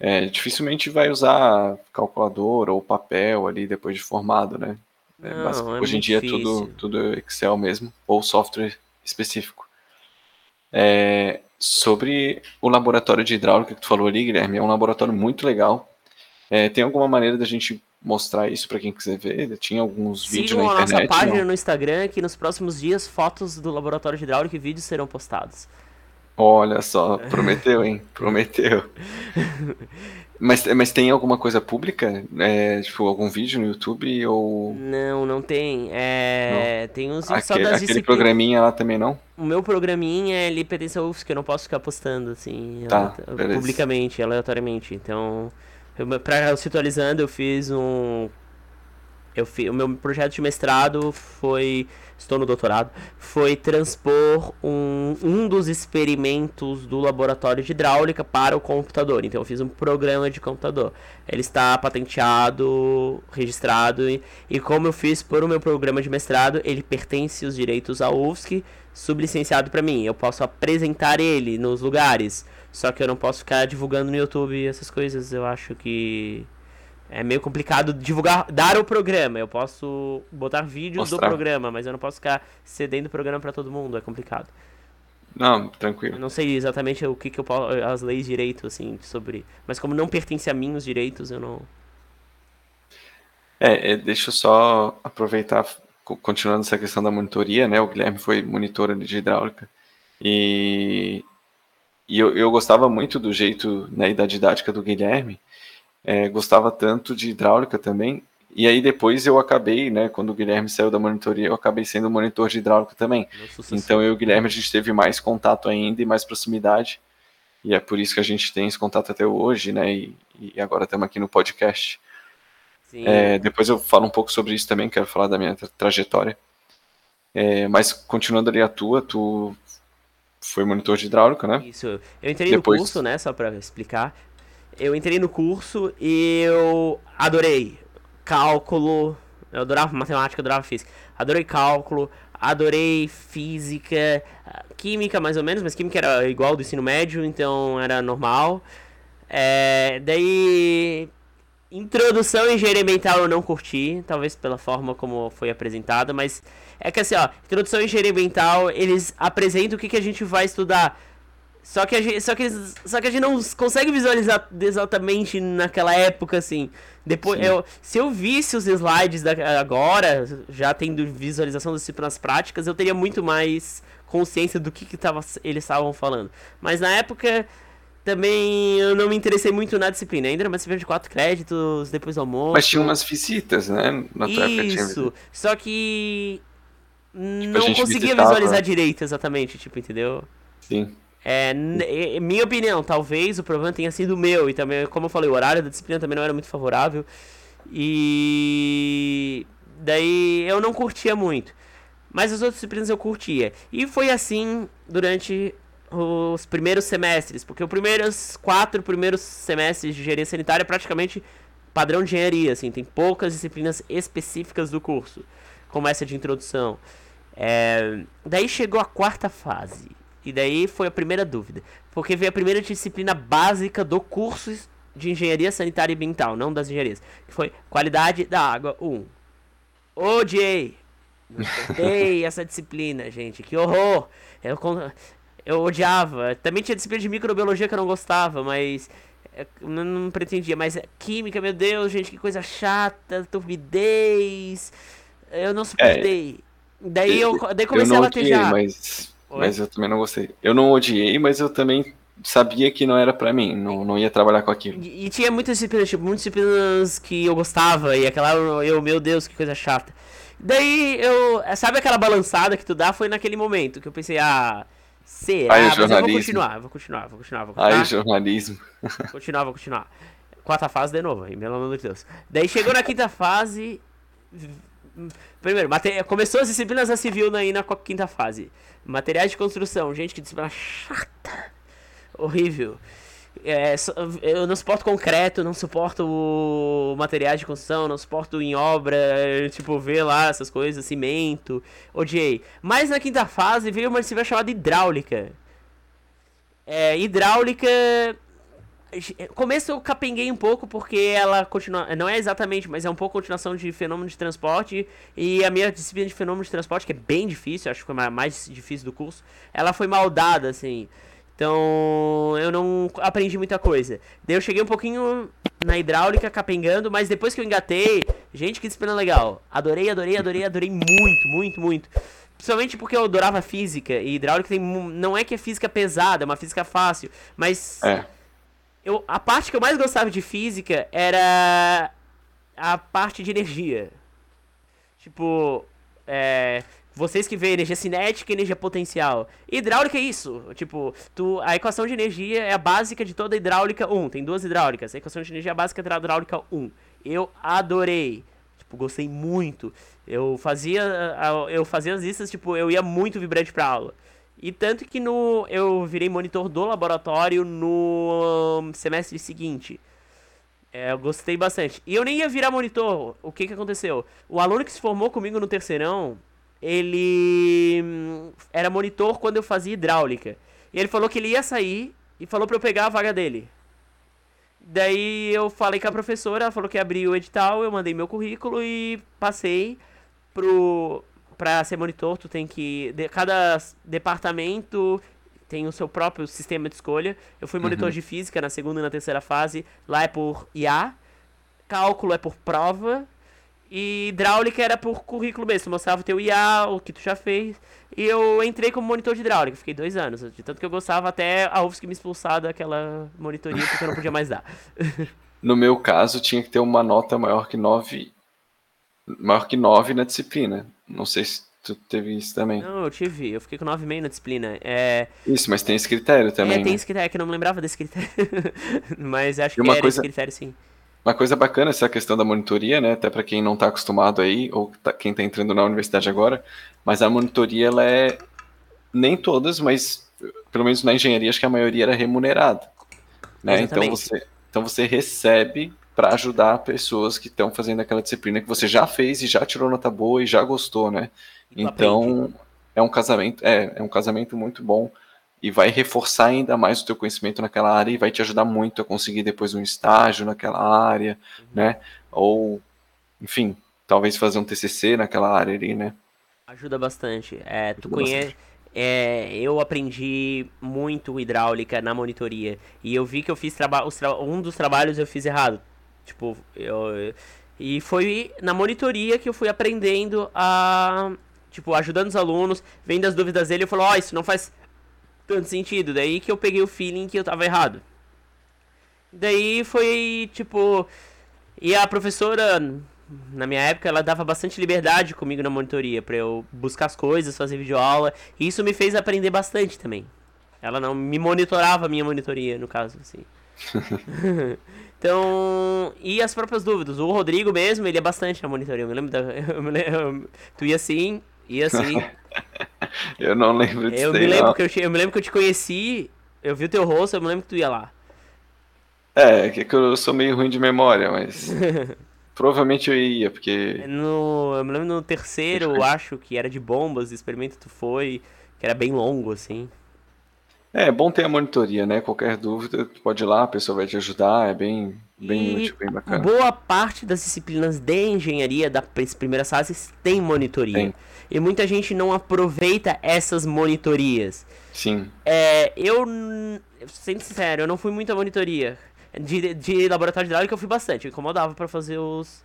É, dificilmente vai usar calculador ou papel ali depois de formado, né? É, Não, é hoje em dia é tudo, tudo Excel mesmo, ou software específico. É, sobre o laboratório de hidráulica que tu falou ali, Guilherme, é um laboratório muito legal. É, tem alguma maneira da gente mostrar isso para quem quiser ver? Tinha alguns Sigam vídeos na internet. Sigam a nossa página não? no Instagram que nos próximos dias fotos do laboratório de hidráulica e vídeos serão postados. Olha só, prometeu, hein? Prometeu. Mas, mas tem alguma coisa pública? É, tipo, algum vídeo no YouTube ou. Não, não tem. É, não. Tem uns aquele, das Aquele programinha lá também não? O meu programinha ele pertence ao UFS, que eu não posso ficar postando assim tá, publicamente, aleatoriamente. Então, eu, pra se atualizando, eu fiz um eu fi, o meu projeto de mestrado foi, estou no doutorado, foi transpor um, um dos experimentos do laboratório de hidráulica para o computador. Então eu fiz um programa de computador. Ele está patenteado, registrado e, e como eu fiz por o meu programa de mestrado, ele pertence os direitos à UFSC, sublicenciado para mim. Eu posso apresentar ele nos lugares, só que eu não posso ficar divulgando no YouTube essas coisas. Eu acho que é meio complicado divulgar, dar o programa. Eu posso botar vídeos Mostrar. do programa, mas eu não posso ficar cedendo o programa para todo mundo. É complicado. Não, tranquilo. Eu não sei exatamente o que, que eu posso. as leis direito, assim, sobre. Mas como não pertence a mim os direitos, eu não. É, é, deixa eu só aproveitar, continuando essa questão da monitoria, né? O Guilherme foi monitor de hidráulica e, e eu, eu gostava muito do jeito né, e da didática do Guilherme, é, gostava tanto de hidráulica também. E aí depois eu acabei, né, quando o Guilherme saiu da monitoria, eu acabei sendo monitor de hidráulica também. Então eu e o Guilherme a gente teve mais contato ainda e mais proximidade. E é por isso que a gente tem esse contato até hoje, né? E, e agora estamos aqui no podcast. É, depois eu falo um pouco sobre isso também, quero falar da minha tra trajetória. É, mas continuando ali a tua, tu foi monitor de hidráulica, né? Isso. Eu entrei depois... no curso, né? Só para explicar. Eu entrei no curso e eu adorei cálculo. Eu adorava matemática, eu adorava física. Adorei cálculo, adorei física, química mais ou menos, mas química era igual do ensino médio, então era normal. É, daí Introdução em engenharia ambiental eu não curti, talvez pela forma como foi apresentada, mas é que assim, ó, introdução em engenharia ambiental, eles apresentam o que, que a gente vai estudar. Só que, a gente, só, que, só que a gente não consegue visualizar exatamente naquela época, assim. Depois, eu, se eu visse os slides da, agora, já tendo visualização das disciplinas práticas, eu teria muito mais consciência do que, que tava, eles estavam falando. Mas na época, também eu não me interessei muito na disciplina. Ainda era uma disciplina de quatro créditos, depois do almoço. Mas tinha umas visitas, né? Na Isso. Só que. Tipo, não conseguia visitava. visualizar direito, exatamente, tipo, entendeu? Sim. É, minha opinião, talvez o problema tenha sido meu. E também, como eu falei, o horário da disciplina também não era muito favorável. E. Daí eu não curtia muito. Mas as outras disciplinas eu curtia. E foi assim durante os primeiros semestres, porque os primeiros quatro primeiros semestres de engenharia sanitária é praticamente padrão de engenharia, assim, tem poucas disciplinas específicas do curso, como essa de introdução. É... Daí chegou a quarta fase, e daí foi a primeira dúvida, porque veio a primeira disciplina básica do curso de engenharia sanitária e ambiental, não das engenharias, que foi qualidade da água 1. Odiei! Odeio essa disciplina, gente, que horror! Eu, eu odiava. Também tinha disciplina de microbiologia que eu não gostava, mas. É, não, não pretendia. Mas química, meu Deus, gente, que coisa chata, turbidez. Eu não suportei. É, daí eu daí comecei eu não a latejar. Odiei, mas, mas eu também não gostei. Eu não odiei, mas eu também sabia que não era para mim, não, não ia trabalhar com aquilo. E, e, tinha muitas disciplinas, tipo, muitas disciplinas que eu gostava, e aquela, eu, meu Deus, que coisa chata. Daí eu, sabe aquela balançada que tu dá? Foi naquele momento que eu pensei, ah, Será? Aí, mas eu vou continuar, vou continuar, vou continuar, vou continuar. Aí, jornalismo. Vou continuar, vou continuar. Quarta fase de novo, aí, pelo amor de Deus. Daí chegou na quinta fase. Primeiro, mate... começou as disciplinas da civil aí na quinta fase. Materiais de construção, gente, que disciplina chata. Horrível. É, eu não suporto concreto, não suporto materiais de construção, não suporto em obra, tipo, ver lá essas coisas, cimento. Odiei. Mas na quinta fase veio uma disciplina chamada hidráulica. É, hidráulica. Começo eu capenguei um pouco porque ela continua. Não é exatamente, mas é um pouco continuação de fenômeno de transporte. E a minha disciplina de fenômeno de transporte, que é bem difícil, acho que foi a mais difícil do curso, ela foi maldada, assim. Então, eu não aprendi muita coisa. Daí eu cheguei um pouquinho na hidráulica, capengando, mas depois que eu engatei, gente, que disciplina legal. Adorei, adorei, adorei, adorei muito, muito, muito. Principalmente porque eu adorava física, e hidráulica tem, não é que é física pesada, é uma física fácil, mas... É. Eu, a parte que eu mais gostava de física era a parte de energia. Tipo, é, vocês que veem energia cinética e energia potencial. Hidráulica é isso. Tipo, tu, a equação de energia é a básica de toda hidráulica 1. Tem duas hidráulicas. A equação de energia é a básica da hidráulica 1. Eu adorei. Tipo, gostei muito. Eu fazia, eu fazia as listas, tipo, eu ia muito vibrante pra aula. E tanto que no eu virei monitor do laboratório no semestre seguinte. É, eu gostei bastante. E eu nem ia virar monitor. O que que aconteceu? O aluno que se formou comigo no terceirão, ele hum, era monitor quando eu fazia hidráulica. E ele falou que ele ia sair e falou para eu pegar a vaga dele. Daí eu falei com a professora, ela falou que abriu o edital, eu mandei meu currículo e passei pro para ser monitor, tu tem que de, cada departamento tem o seu próprio sistema de escolha. Eu fui monitor uhum. de física na segunda e na terceira fase, lá é por IA. Cálculo é por prova E hidráulica era por currículo mesmo. Tu mostrava o teu IA, o que tu já fez. E eu entrei como monitor de hidráulica. Fiquei dois anos. De tanto que eu gostava até a UFSC me expulsar daquela monitoria porque eu não podia mais dar. No meu caso, tinha que ter uma nota maior que 9. Maior que 9 na disciplina. Não sei se tu teve isso também. Não, eu tive. Eu fiquei com 9,5 na disciplina. É... Isso, mas tem esse critério também. É, tem né? esse critério, é que eu não me lembrava desse critério. mas acho que era coisa- esse critério, sim. Uma coisa bacana essa questão da monitoria, né? Até para quem não está acostumado aí, ou tá- quem está entrando na universidade agora, mas a monitoria, ela é. Nem todas, mas pelo menos na engenharia, acho que a maioria era remunerada. Né? Então, você, então você recebe para ajudar pessoas que estão fazendo aquela disciplina que você já fez e já tirou nota boa e já gostou, né? E tu Então, é um casamento, é, é um casamento muito bom e vai reforçar ainda mais o teu conhecimento naquela área e vai te ajudar muito a conseguir depois um estágio naquela área, né? Ou, enfim, talvez fazer um TCC naquela área ali, né? Ajuda bastante. É, tu Ajuda conhece. É, eu aprendi muito hidráulica na monitoria. E eu vi que eu fiz traba os tra- um dos trabalhos eu fiz errado. Tipo, eu. E foi na monitoria que eu fui aprendendo a. Tipo, ajudando os alunos, vendo as dúvidas dele, eu falo, ó, isso não faz tanto sentido. Daí que eu peguei o feeling que eu tava errado. Daí foi, tipo. E a professora, na minha época, ela dava bastante liberdade comigo na monitoria, pra eu buscar as coisas, fazer videoaula. E isso me fez aprender bastante também. Ela não me monitorava a minha monitoria, no caso, assim. então, e as próprias dúvidas. O Rodrigo mesmo, ele é bastante na monitoria. Eu me lembro da. Eu me lembro, tu ia assim, ia assim. Eu não lembro disso Eu me lembro não. que eu, eu me lembro que eu te conheci, eu vi o teu rosto, eu me lembro que tu ia lá. É, que que eu sou meio ruim de memória, mas provavelmente eu ia, porque No, eu me lembro no terceiro, eu acho que era de bombas, experimento tu foi, que era bem longo, assim. É bom ter a monitoria, né? Qualquer dúvida, tu pode ir lá, a pessoa vai te ajudar, é bem, bem E útil, bem bacana. boa parte das disciplinas de engenharia das primeiras fases tem monitoria. Tem. E muita gente não aproveita essas monitorias. Sim, É, eu, sendo sincero, eu não fui muito à monitoria. De, de laboratório de hidráulica eu fui bastante, eu incomodava pra fazer os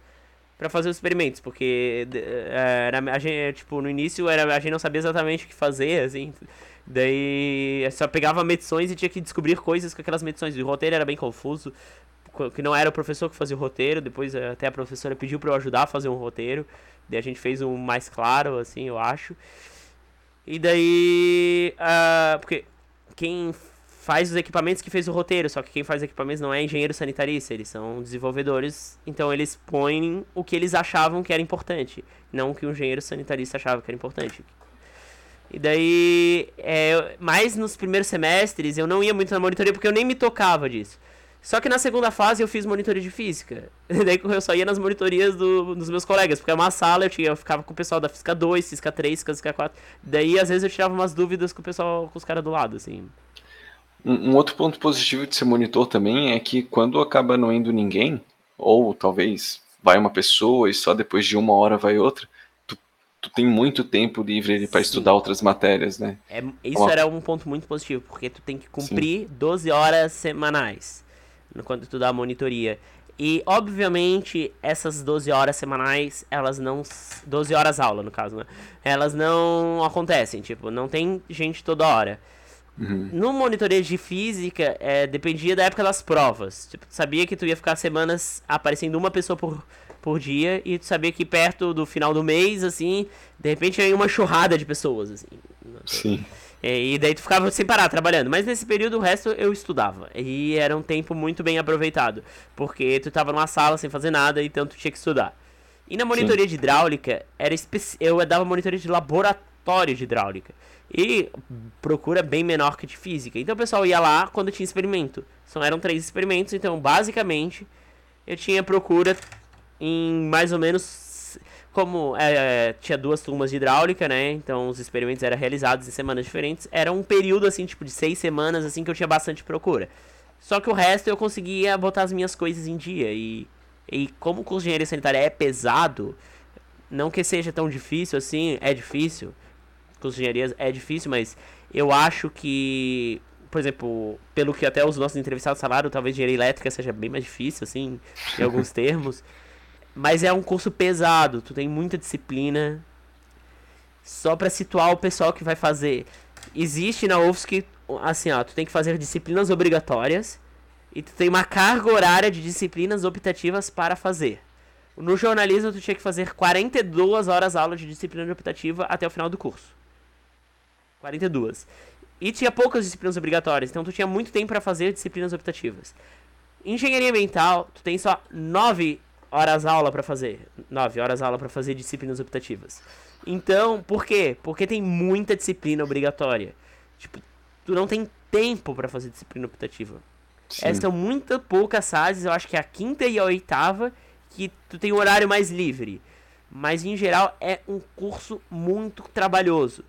para fazer os experimentos, porque é, era, a gente, tipo, no início era, a gente não sabia exatamente o que fazer, assim. Daí só pegava medições e tinha que descobrir coisas com aquelas medições. O roteiro era bem confuso, co- que não era o professor que fazia o roteiro, depois eh, até a professora pediu pra eu ajudar a fazer um roteiro. Daí a gente fez um mais claro, assim, eu acho. E daí. ah, porque quem faz os equipamentos que fez o roteiro, só que quem faz os equipamentos não é engenheiro sanitarista, eles são desenvolvedores, então eles põem o que eles achavam que era importante, não o que o engenheiro sanitarista achava que era importante. E daí, é, mais nos primeiros semestres, eu não ia muito na monitoria porque eu nem me tocava disso. Só que na segunda fase eu fiz monitoria de física. Daí eu só ia nas monitorias do- dos meus colegas, porque é uma sala, eu, tinha, eu ficava com o pessoal da Física 2, Física 3, Física 4. Daí às vezes eu tirava umas dúvidas com o pessoal, com os caras do lado, assim. Um, um outro ponto positivo de ser monitor também é que quando acaba não indo ninguém, ou talvez vai uma pessoa e só depois de uma hora vai outra, tu, tem muito tempo livre para Sim. estudar outras matérias, né? É, isso Ó. era um ponto muito positivo, porque tu tem que cumprir 12 horas semanais quando tu dá a monitoria. E, obviamente, essas 12 horas semanais, elas não. s- 12 horas aula, no caso, né? Elas não acontecem, tipo, não tem gente toda hora. No monitoria de física, é, dependia da época das provas. Tipo, sabia que tu ia ficar semanas aparecendo uma pessoa por, por dia, e tu sabia que perto do final do mês, assim, de repente ia uma churrada de pessoas, assim. Sim. É, E daí tu ficava sem parar trabalhando. Mas nesse período o resto eu estudava. E era um tempo muito bem aproveitado. Porque tu tava numa sala sem fazer nada, então tu tinha que estudar. E na monitoria de hidráulica, era especi... eu dava monitoria de laboratório de hidráulica. E procura bem menor que de física. Então o pessoal ia lá quando tinha experimento. Só eram três experimentos, então basicamente eu tinha procura em mais ou menos como é, tinha duas turmas de hidráulica, né? Então os experimentos eram realizados em semanas diferentes. Era um período assim, tipo de seis semanas, assim que eu tinha bastante procura. Só que o resto eu conseguia botar as minhas coisas em dia e e como o curso de engenharia sanitária é pesado, não que seja tão difícil assim, é difícil. Curso de engenharia é difícil, mas eu acho que, por exemplo, pelo que até os nossos entrevistados falaram, talvez engenharia elétrica seja bem mais difícil, assim, em alguns termos. Mas é um curso pesado, tu tem muita disciplina. Só para situar o pessoal que vai fazer. Existe na UFSC, assim, ó, tu tem que fazer disciplinas obrigatórias e tu tem uma carga horária de disciplinas optativas para fazer. No jornalismo, tu tinha que fazer 42 horas aula de disciplina optativa até o final do curso. 42. E tinha poucas disciplinas obrigatórias, então tu tinha muito tempo para fazer disciplinas optativas. Engenharia ambiental, tu tem só 9 horas aula para fazer. 9 horas aula para fazer disciplinas optativas. Então, por quê? Porque tem muita disciplina obrigatória. Tipo, tu não tem tempo para fazer disciplina optativa. Sim. Essas são muito poucas fases, eu acho que é a quinta e a oitava que tu tem um horário mais livre. Mas em geral é um curso muito trabalhoso.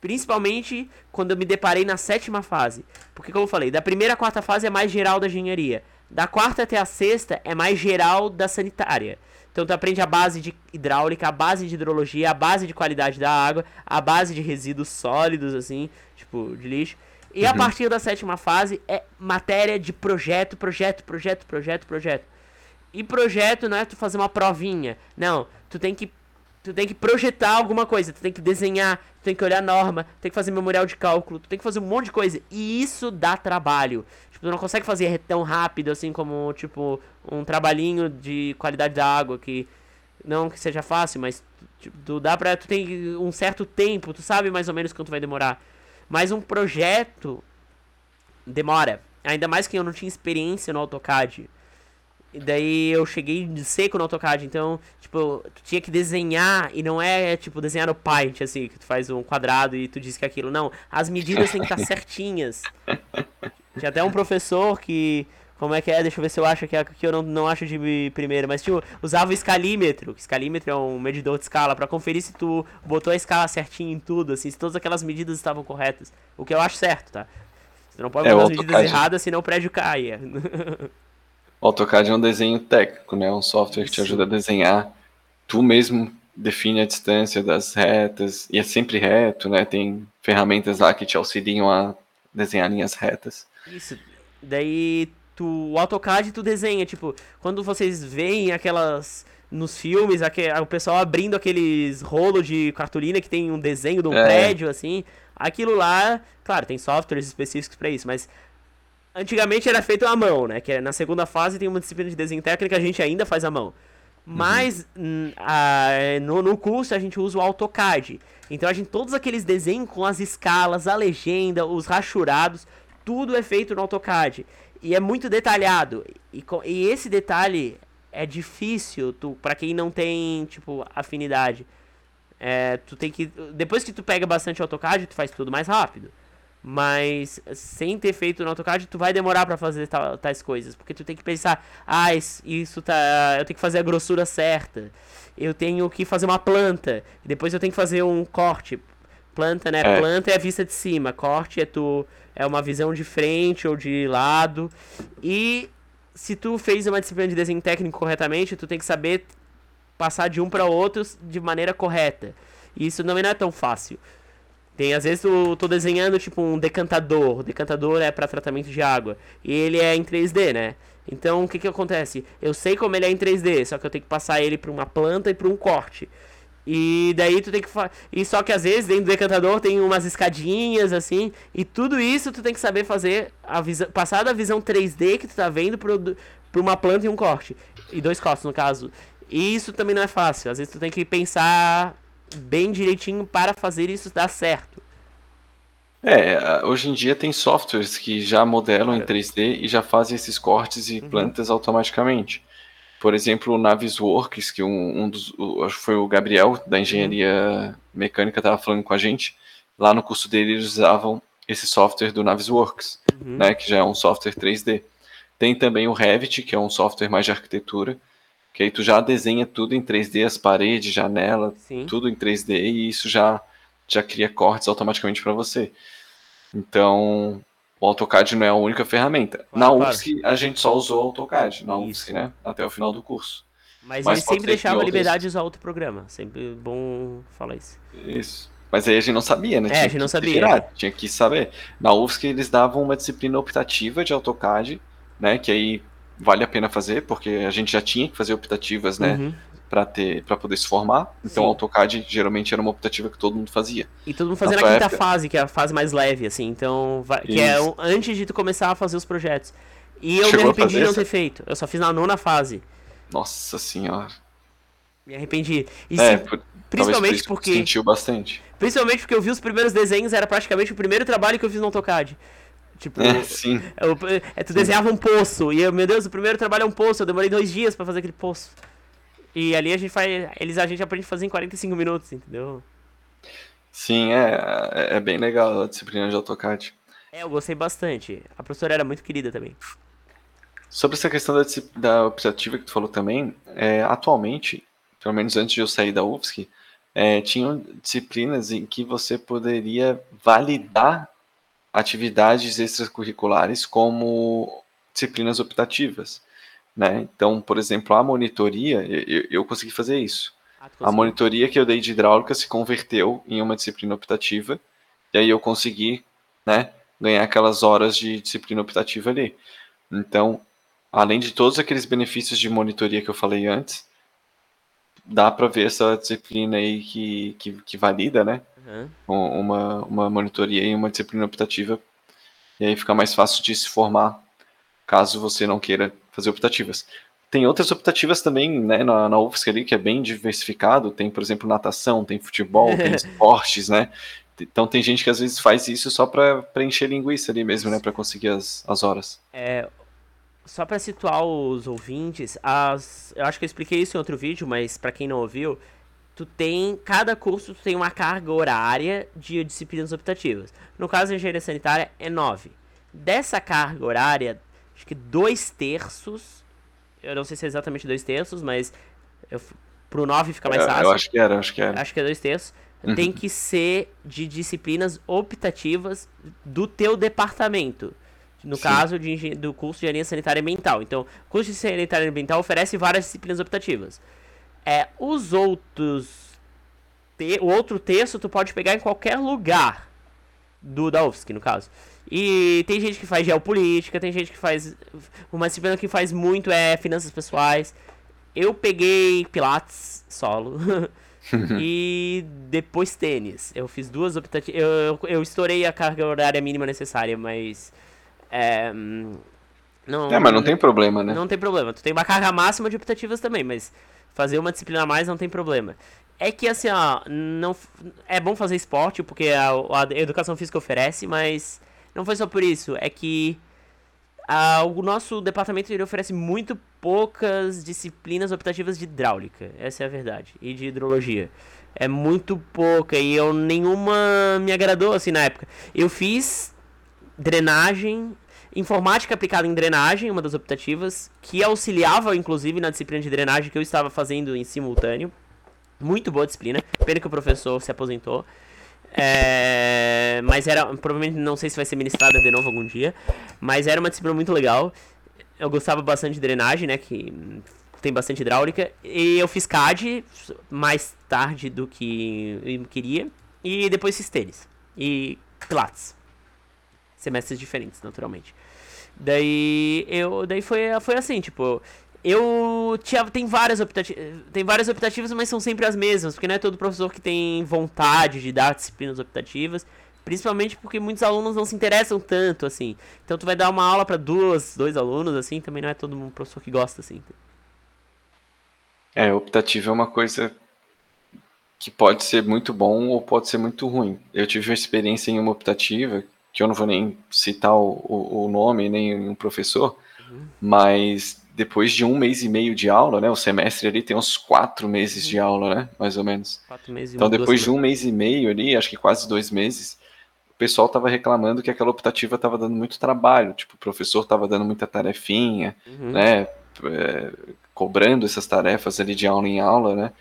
Principalmente quando eu me deparei na sétima fase. Porque, como eu falei, da primeira à quarta fase é mais geral da engenharia. Da quarta até a sexta é mais geral da sanitária. Então tu aprende a base de hidráulica, a base de hidrologia, a base de qualidade da água, a base de resíduos sólidos, assim, tipo, de lixo. E uhum. a partir da sétima fase é matéria de projeto, projeto, projeto, projeto, projeto. E projeto não é tu fazer uma provinha. Não, tu tem que tu tem que projetar alguma coisa, tu tem que desenhar, tu tem que olhar norma, tu tem que fazer memorial de cálculo, tu tem que fazer um monte de coisa. E isso dá trabalho. Tipo, tu não consegue fazer tão rápido assim como, tipo, um trabalhinho de qualidade da água que não que seja fácil, mas tipo, tu dá pra tu tem um certo tempo, tu sabe mais ou menos quanto vai demorar. Mas um projeto demora. Ainda mais que eu não tinha experiência no AutoCAD. E daí eu cheguei de seco no AutoCAD, então, tipo, tu tinha que desenhar, e não é, tipo, desenhar no Paint, assim, que tu faz um quadrado e tu diz que é aquilo. Não, as medidas têm que estar certinhas. Tinha até um professor que, como é que é, deixa eu ver se eu acho que é que eu não, não acho de primeiro, mas tipo, usava o escalímetro. O escalímetro é um medidor de escala para conferir se tu botou a escala certinho em tudo, assim, se todas aquelas medidas estavam corretas. O que eu acho certo, tá? Você não pode é, botar as medidas erradas, senão o prédio cai. O AutoCAD é um desenho técnico, né? Um software que te ajuda a desenhar. Tu mesmo define a distância das retas, e é sempre reto, né? Tem ferramentas lá que te auxiliam a desenhar linhas retas. Isso. Daí tu, o AutoCAD tu desenha, tipo, quando vocês veem aquelas nos filmes, aquele, o pessoal abrindo aqueles rolos de cartolina que tem um desenho de um é. prédio assim, aquilo lá, claro, tem softwares específicos para isso, mas Antigamente era feito à mão, né? Que é, na segunda fase tem uma disciplina de desenho técnico que a gente ainda faz à mão. Mas uhum. a, no, no curso a gente usa o AutoCAD. Então a gente todos aqueles desenhos com as escalas, a legenda, os rachurados, tudo é feito no AutoCAD. E é muito detalhado. E, e esse detalhe é difícil para quem não tem, tipo, afinidade. É, tu tem que depois que tu pega bastante AutoCAD, tu faz tudo mais rápido. Mas sem ter feito no AutoCAD, tu vai demorar para fazer tais coisas, porque tu tem que pensar, ah, isso tá, eu tenho que fazer a grossura certa. Eu tenho que fazer uma planta, depois eu tenho que fazer um corte. Planta, né? É. Planta é a vista de cima, corte é tu é uma visão de frente ou de lado. E se tu fez uma disciplina de desenho técnico corretamente, tu tem que saber passar de um para outro de maneira correta. E isso não é tão fácil. Tem, às vezes eu tô desenhando tipo um decantador. O decantador é para tratamento de água. E ele é em 3D, né? Então o que que acontece? Eu sei como ele é em 3D, só que eu tenho que passar ele para uma planta e para um corte. E daí tu tem que e só que às vezes dentro do decantador tem umas escadinhas assim, e tudo isso tu tem que saber fazer a passar da visão 3D que tu tá vendo para uma planta e um corte. E dois cortes no caso. E isso também não é fácil. Às vezes tu tem que pensar bem direitinho para fazer isso dar certo. É, hoje em dia tem softwares que já modelam em 3D e já fazem esses cortes e uhum. plantas automaticamente. Por exemplo, o Navisworks, que um, um dos, o, acho que foi o Gabriel da engenharia uhum. mecânica estava falando com a gente, lá no curso dele eles usavam esse software do Navisworks, uhum. né, que já é um software 3D. Tem também o Revit, que é um software mais de arquitetura, que aí tu já desenha tudo em 3D, as paredes, janela, Sim. tudo em 3D e isso já já cria cortes automaticamente para você. Então, o AutoCAD não é a única ferramenta. Na UFSC a gente só usou o AutoCAD, na UFSC, né, até o final do curso. Mas, Mas ele sempre deixava liberdade de usar outro programa, sempre bom falar isso. Isso. Mas aí a gente não sabia, né? É, tinha a gente não sabia. Tirar, tinha que saber. Na UFSC eles davam uma disciplina optativa de AutoCAD, né, que aí vale a pena fazer, porque a gente já tinha que fazer optativas, né? Uhum. Para ter para poder se formar. Então o AutoCAD geralmente era uma optativa que todo mundo fazia. E todo mundo fazia na, na quinta época... fase, que é a fase mais leve, assim. Então, que é Isso. é antes de tu começar a fazer os projetos. E eu Chegou me arrependi de não ter feito. Eu só fiz na nona fase. Nossa senhora. Me arrependi. E é, se... por... principalmente por porque. Sentiu bastante. Principalmente porque eu vi os primeiros desenhos, era praticamente o primeiro trabalho que eu fiz no AutoCAD. Tipo, é, sim. Eu, é, tu desenhava um poço, e eu, meu Deus, o primeiro trabalho é um poço, eu demorei dois dias para fazer aquele poço. E ali a gente faz. Eles a gente aprende a fazer em 45 minutos, entendeu? Sim, é, é, é bem legal a disciplina de AutoCAD. É, eu gostei bastante. A professora era muito querida também. Sobre essa questão da, da optativa que tu falou também, é, atualmente, pelo menos antes de eu sair da UFSC, é, tinham disciplinas em que você poderia validar atividades extracurriculares como disciplinas optativas. Né? Então, por exemplo, a monitoria, eu, eu consegui fazer isso. Ah, a monitoria que eu dei de hidráulica se converteu em uma disciplina optativa, e aí eu consegui né, ganhar aquelas horas de disciplina optativa ali. Então, além de todos aqueles benefícios de monitoria que eu falei antes, dá para ver essa disciplina aí que, que, que valida, né? Uhum. Uma, uma monitoria e uma disciplina optativa. E aí fica mais fácil de se formar, caso você não queira fazer optativas. Tem outras optativas também, né, na, na UFSC ali, que é bem diversificado. Tem, por exemplo, natação, tem futebol, tem esportes, né? Então tem gente que às vezes faz isso só para preencher linguiça ali mesmo, né, para conseguir as, as horas. É, só para situar os ouvintes, as, eu acho que eu expliquei isso em outro vídeo, mas para quem não ouviu, tu tem cada curso tu tem uma carga horária de disciplinas optativas. No caso da engenharia sanitária é 9. Dessa carga horária, acho que dois terços, eu não sei se é exatamente dois terços, mas eu, pro 9 fica mais fácil. Eu acho que era, acho que era. Acho que é dois terços. Uhum. Tem que ser de disciplinas optativas do teu departamento no Sim. caso de, do curso de engenharia sanitária ambiental. Então, o curso de sanitária ambiental oferece várias disciplinas optativas. É, os outros. Te, o outro texto tu pode pegar em qualquer lugar do da UFSC, no caso. E tem gente que faz geopolítica, tem gente que faz. Uma disciplina que faz muito é finanças pessoais. Eu peguei Pilates solo. e depois tênis. Eu fiz duas optativas. Eu, eu, eu estourei a carga horária mínima necessária, mas é, não, é, mas não tem problema, né? Não tem problema. Tu tem uma carga máxima de optativas também, mas fazer uma disciplina a mais não tem problema. É que assim, ó, não é bom fazer esporte porque a, a educação física oferece, mas não foi só por isso. É que a, o nosso departamento ele oferece muito poucas disciplinas optativas de hidráulica. Essa é a verdade. E de hidrologia. É muito pouca e eu nenhuma me agradou assim na época. Eu fiz drenagem, informática aplicada em drenagem, uma das optativas, que auxiliava inclusive na disciplina de drenagem que eu estava fazendo em simultâneo. Muito boa disciplina, pena que o professor se aposentou. É, mas era, provavelmente não sei se vai ser ministrada de novo algum dia, mas era uma disciplina muito legal. Eu gostava bastante de drenagem, né, que tem bastante hidráulica, e eu fiz CAD mais tarde do que eu queria, e depois fiz tênis e Pilates semestres diferentes, naturalmente. Daí eu daí foi, foi assim, tipo, eu tinha tem várias optativas, tem várias optativas, mas são sempre as mesmas, porque não é todo professor que tem vontade de dar disciplinas optativas, principalmente porque muitos alunos não se interessam tanto assim. Então tu vai dar uma aula para duas, dois alunos assim, também não é todo um professor que gosta assim. É, optativa é uma coisa que pode ser muito bom ou pode ser muito ruim. Eu tive uma experiência em uma optativa que eu não vou nem citar o, o, o nome, nem um professor, uhum. mas depois de um mês e meio de aula, né? O semestre ali tem uns quatro meses uhum. de aula, né? Mais ou menos. então, depois de um mês e meio ali, acho que quase dois meses, o pessoal estava reclamando que aquela optativa estava dando muito trabalho. Tipo, o professor estava dando muita tarefinha, uhum. né? É, cobrando essas tarefas ali de aula em aula, né?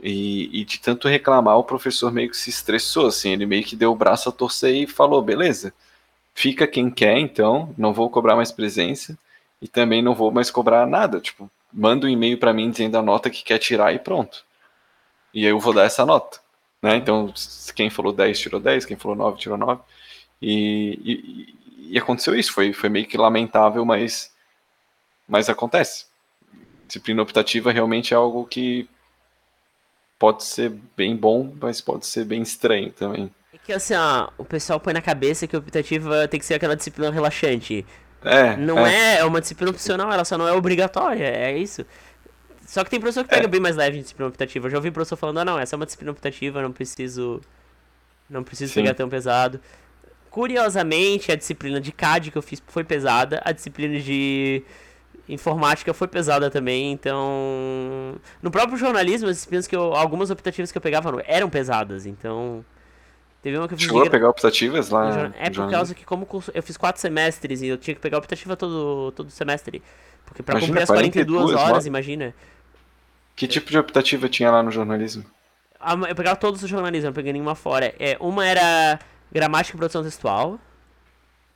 E, e, de tanto reclamar, o professor meio que se estressou, assim, ele meio que deu o braço a torcer e falou, beleza, fica quem quer, então, não vou cobrar mais presença e também não vou mais cobrar nada, tipo, manda um e-mail para mim dizendo a nota que quer tirar e pronto. E aí eu vou dar essa nota, né? Então, quem falou 10 tirou 10, quem falou 9 tirou 9. E, e, e aconteceu isso, foi, foi meio que lamentável, mas mas acontece. Disciplina optativa realmente é algo que pode ser bem bom, mas pode ser bem estranho também. É que assim, ó, o pessoal põe na cabeça que a optativa tem que ser aquela disciplina relaxante. É. Não é, é, é uma disciplina opcional, ela só não é obrigatória, é isso. Só que tem professor que pega é. bem mais leve em disciplina optativa. Eu já ouvi professor falando, ah não, essa é uma disciplina optativa, não preciso. Não preciso Sim. pegar tão pesado. Curiosamente, a disciplina de CAD que eu fiz foi pesada, a disciplina de informática foi pesada também, então. No próprio jornalismo, as disciplinas que eu. Algumas optativas que eu pegava eram pesadas, então. Teve uma que eu fiz. Chegou a pegar optativas lá? É por causa que, como eu fiz quatro semestres e eu tinha que pegar optativa todo, todo semestre. Porque pra imagina, cumprir as 42, 42 horas, lá. imagina. Que tipo de optativa tinha lá no jornalismo? Eu pegava todos os jornalismos, não peguei nenhuma fora. É, uma era gramática e produção textual.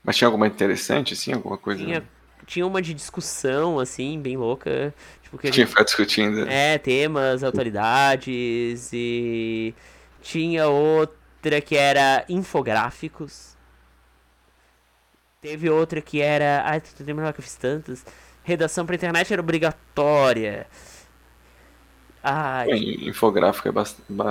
Mas tinha alguma interessante, assim? Alguma coisa? Tinha, tinha uma de discussão, assim, bem louca. Tipo, que tinha ficar discutindo. É, temas, autoridades e... Tinha outra que era infográficos. Teve outra que era... Ai, tô lembrando que eu fiz tantas. Redação pra internet era obrigatória. Ah, infográfico é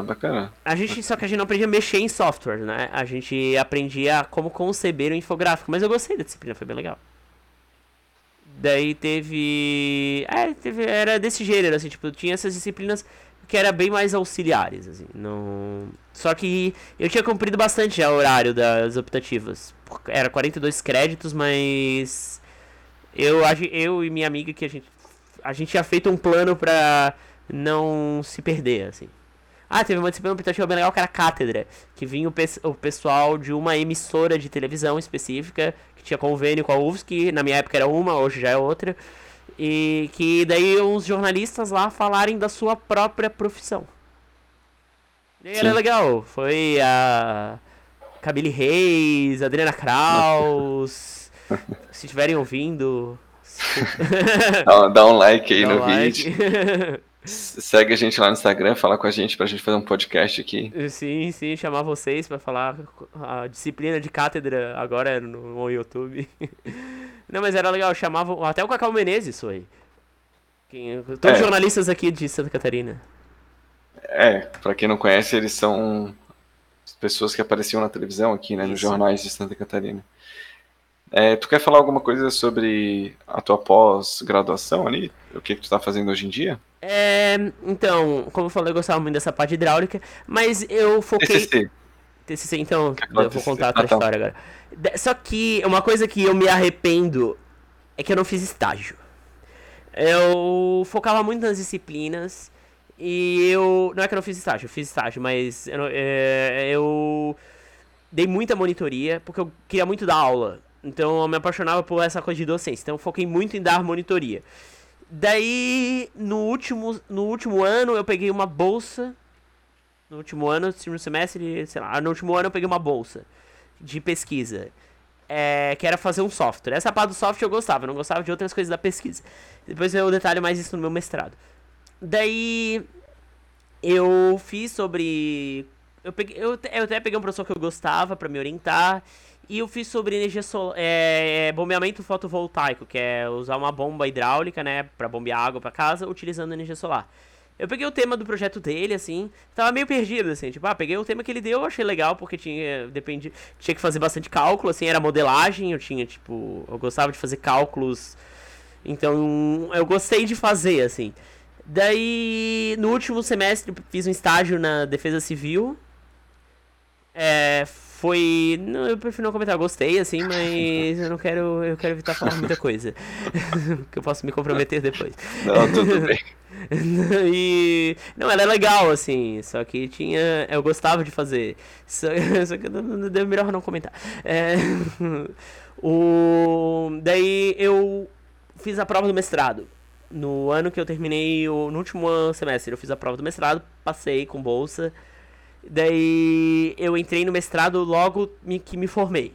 bacana. A gente, só que a gente não aprendia a mexer em software, né? A gente aprendia como conceber o infográfico, mas eu gostei da disciplina, foi bem legal. Daí teve. É, teve, era desse gênero, assim, tipo, tinha essas disciplinas que era bem mais auxiliares, assim. Não... Só que eu tinha cumprido bastante já o horário das optativas. Era 42 créditos, mas. Eu, eu e minha amiga que a gente. A gente tinha feito um plano pra não se perder, assim. Ah, teve uma disciplina optativa bem legal que era cátedra, que vinha o, pe o pessoal de uma emissora de televisão específica, tinha convênio com a UFSC, na minha época era uma, hoje já é outra, e que daí uns jornalistas lá falarem da sua própria profissão. E era legal, foi a Camille Reis, Adriana Kraus, se estiverem ouvindo... dá, um like aí dá no um vídeo. Segue a gente lá no Instagram, fala com a gente pra gente fazer um podcast aqui. Sim, sim, chamar vocês pra falar a disciplina de cátedra agora no, YouTube. Não, mas era legal, chamavam até o Cacau Menezes foi. Quem, todos é. jornalistas aqui de Santa Catarina. É, pra quem não conhece, eles são pessoas que apareciam na televisão aqui, né, Isso. nos jornais de Santa Catarina. É, tu quer falar alguma coisa sobre a tua pós-graduação ali? O que, que tu está fazendo hoje em dia? É, então, como eu falei, eu gostava muito dessa parte hidráulica, mas eu foquei. TCC. TCC, então, eu vou contar a tua ah, tá. história agora. Só que uma coisa que eu me arrependo é que eu não fiz estágio. Eu focava muito nas disciplinas e eu. Não é que eu não fiz estágio, eu fiz estágio, mas eu, é, eu dei muita monitoria porque eu queria muito dar aula. Então eu me apaixonava por essa coisa de docência. Então eu foquei muito em dar monitoria. Daí, no último, no último ano, eu peguei uma bolsa. No último ano, no semestre, sei lá, no último ano eu peguei uma bolsa de pesquisa. É, que era fazer um software. Essa parte do software eu gostava, eu não gostava de outras coisas da pesquisa. Depois eu detalho mais isso no meu mestrado. Daí eu fiz sobre. Eu, peguei, eu, eu até peguei um professor que eu gostava para me orientar. E eu fiz sobre energia solar, é, é, bombeamento fotovoltaico, que é usar uma bomba hidráulica, né, para bombear água para casa utilizando energia solar. Eu peguei o tema do projeto dele, assim, tava meio perdido, assim, tipo, ah, peguei o tema que ele deu, achei legal, porque tinha, depende, tinha que fazer bastante cálculo, assim, era modelagem, eu tinha, tipo, eu gostava de fazer cálculos, então eu gostei de fazer, assim. Daí, no último semestre, fiz um estágio na Defesa Civil, é, foi. Não, eu prefiro não comentar, eu gostei, assim, mas eu não quero. Eu quero evitar falar muita coisa. que eu posso me comprometer depois. Não, tudo bem. e. Não, ela é legal, assim, só que tinha. Eu gostava de fazer. Só, só que é melhor não comentar. É, o, daí eu fiz a prova do mestrado. No ano que eu terminei, o, no último semestre, eu fiz a prova do mestrado, passei com bolsa. Daí eu entrei no mestrado logo que me formei.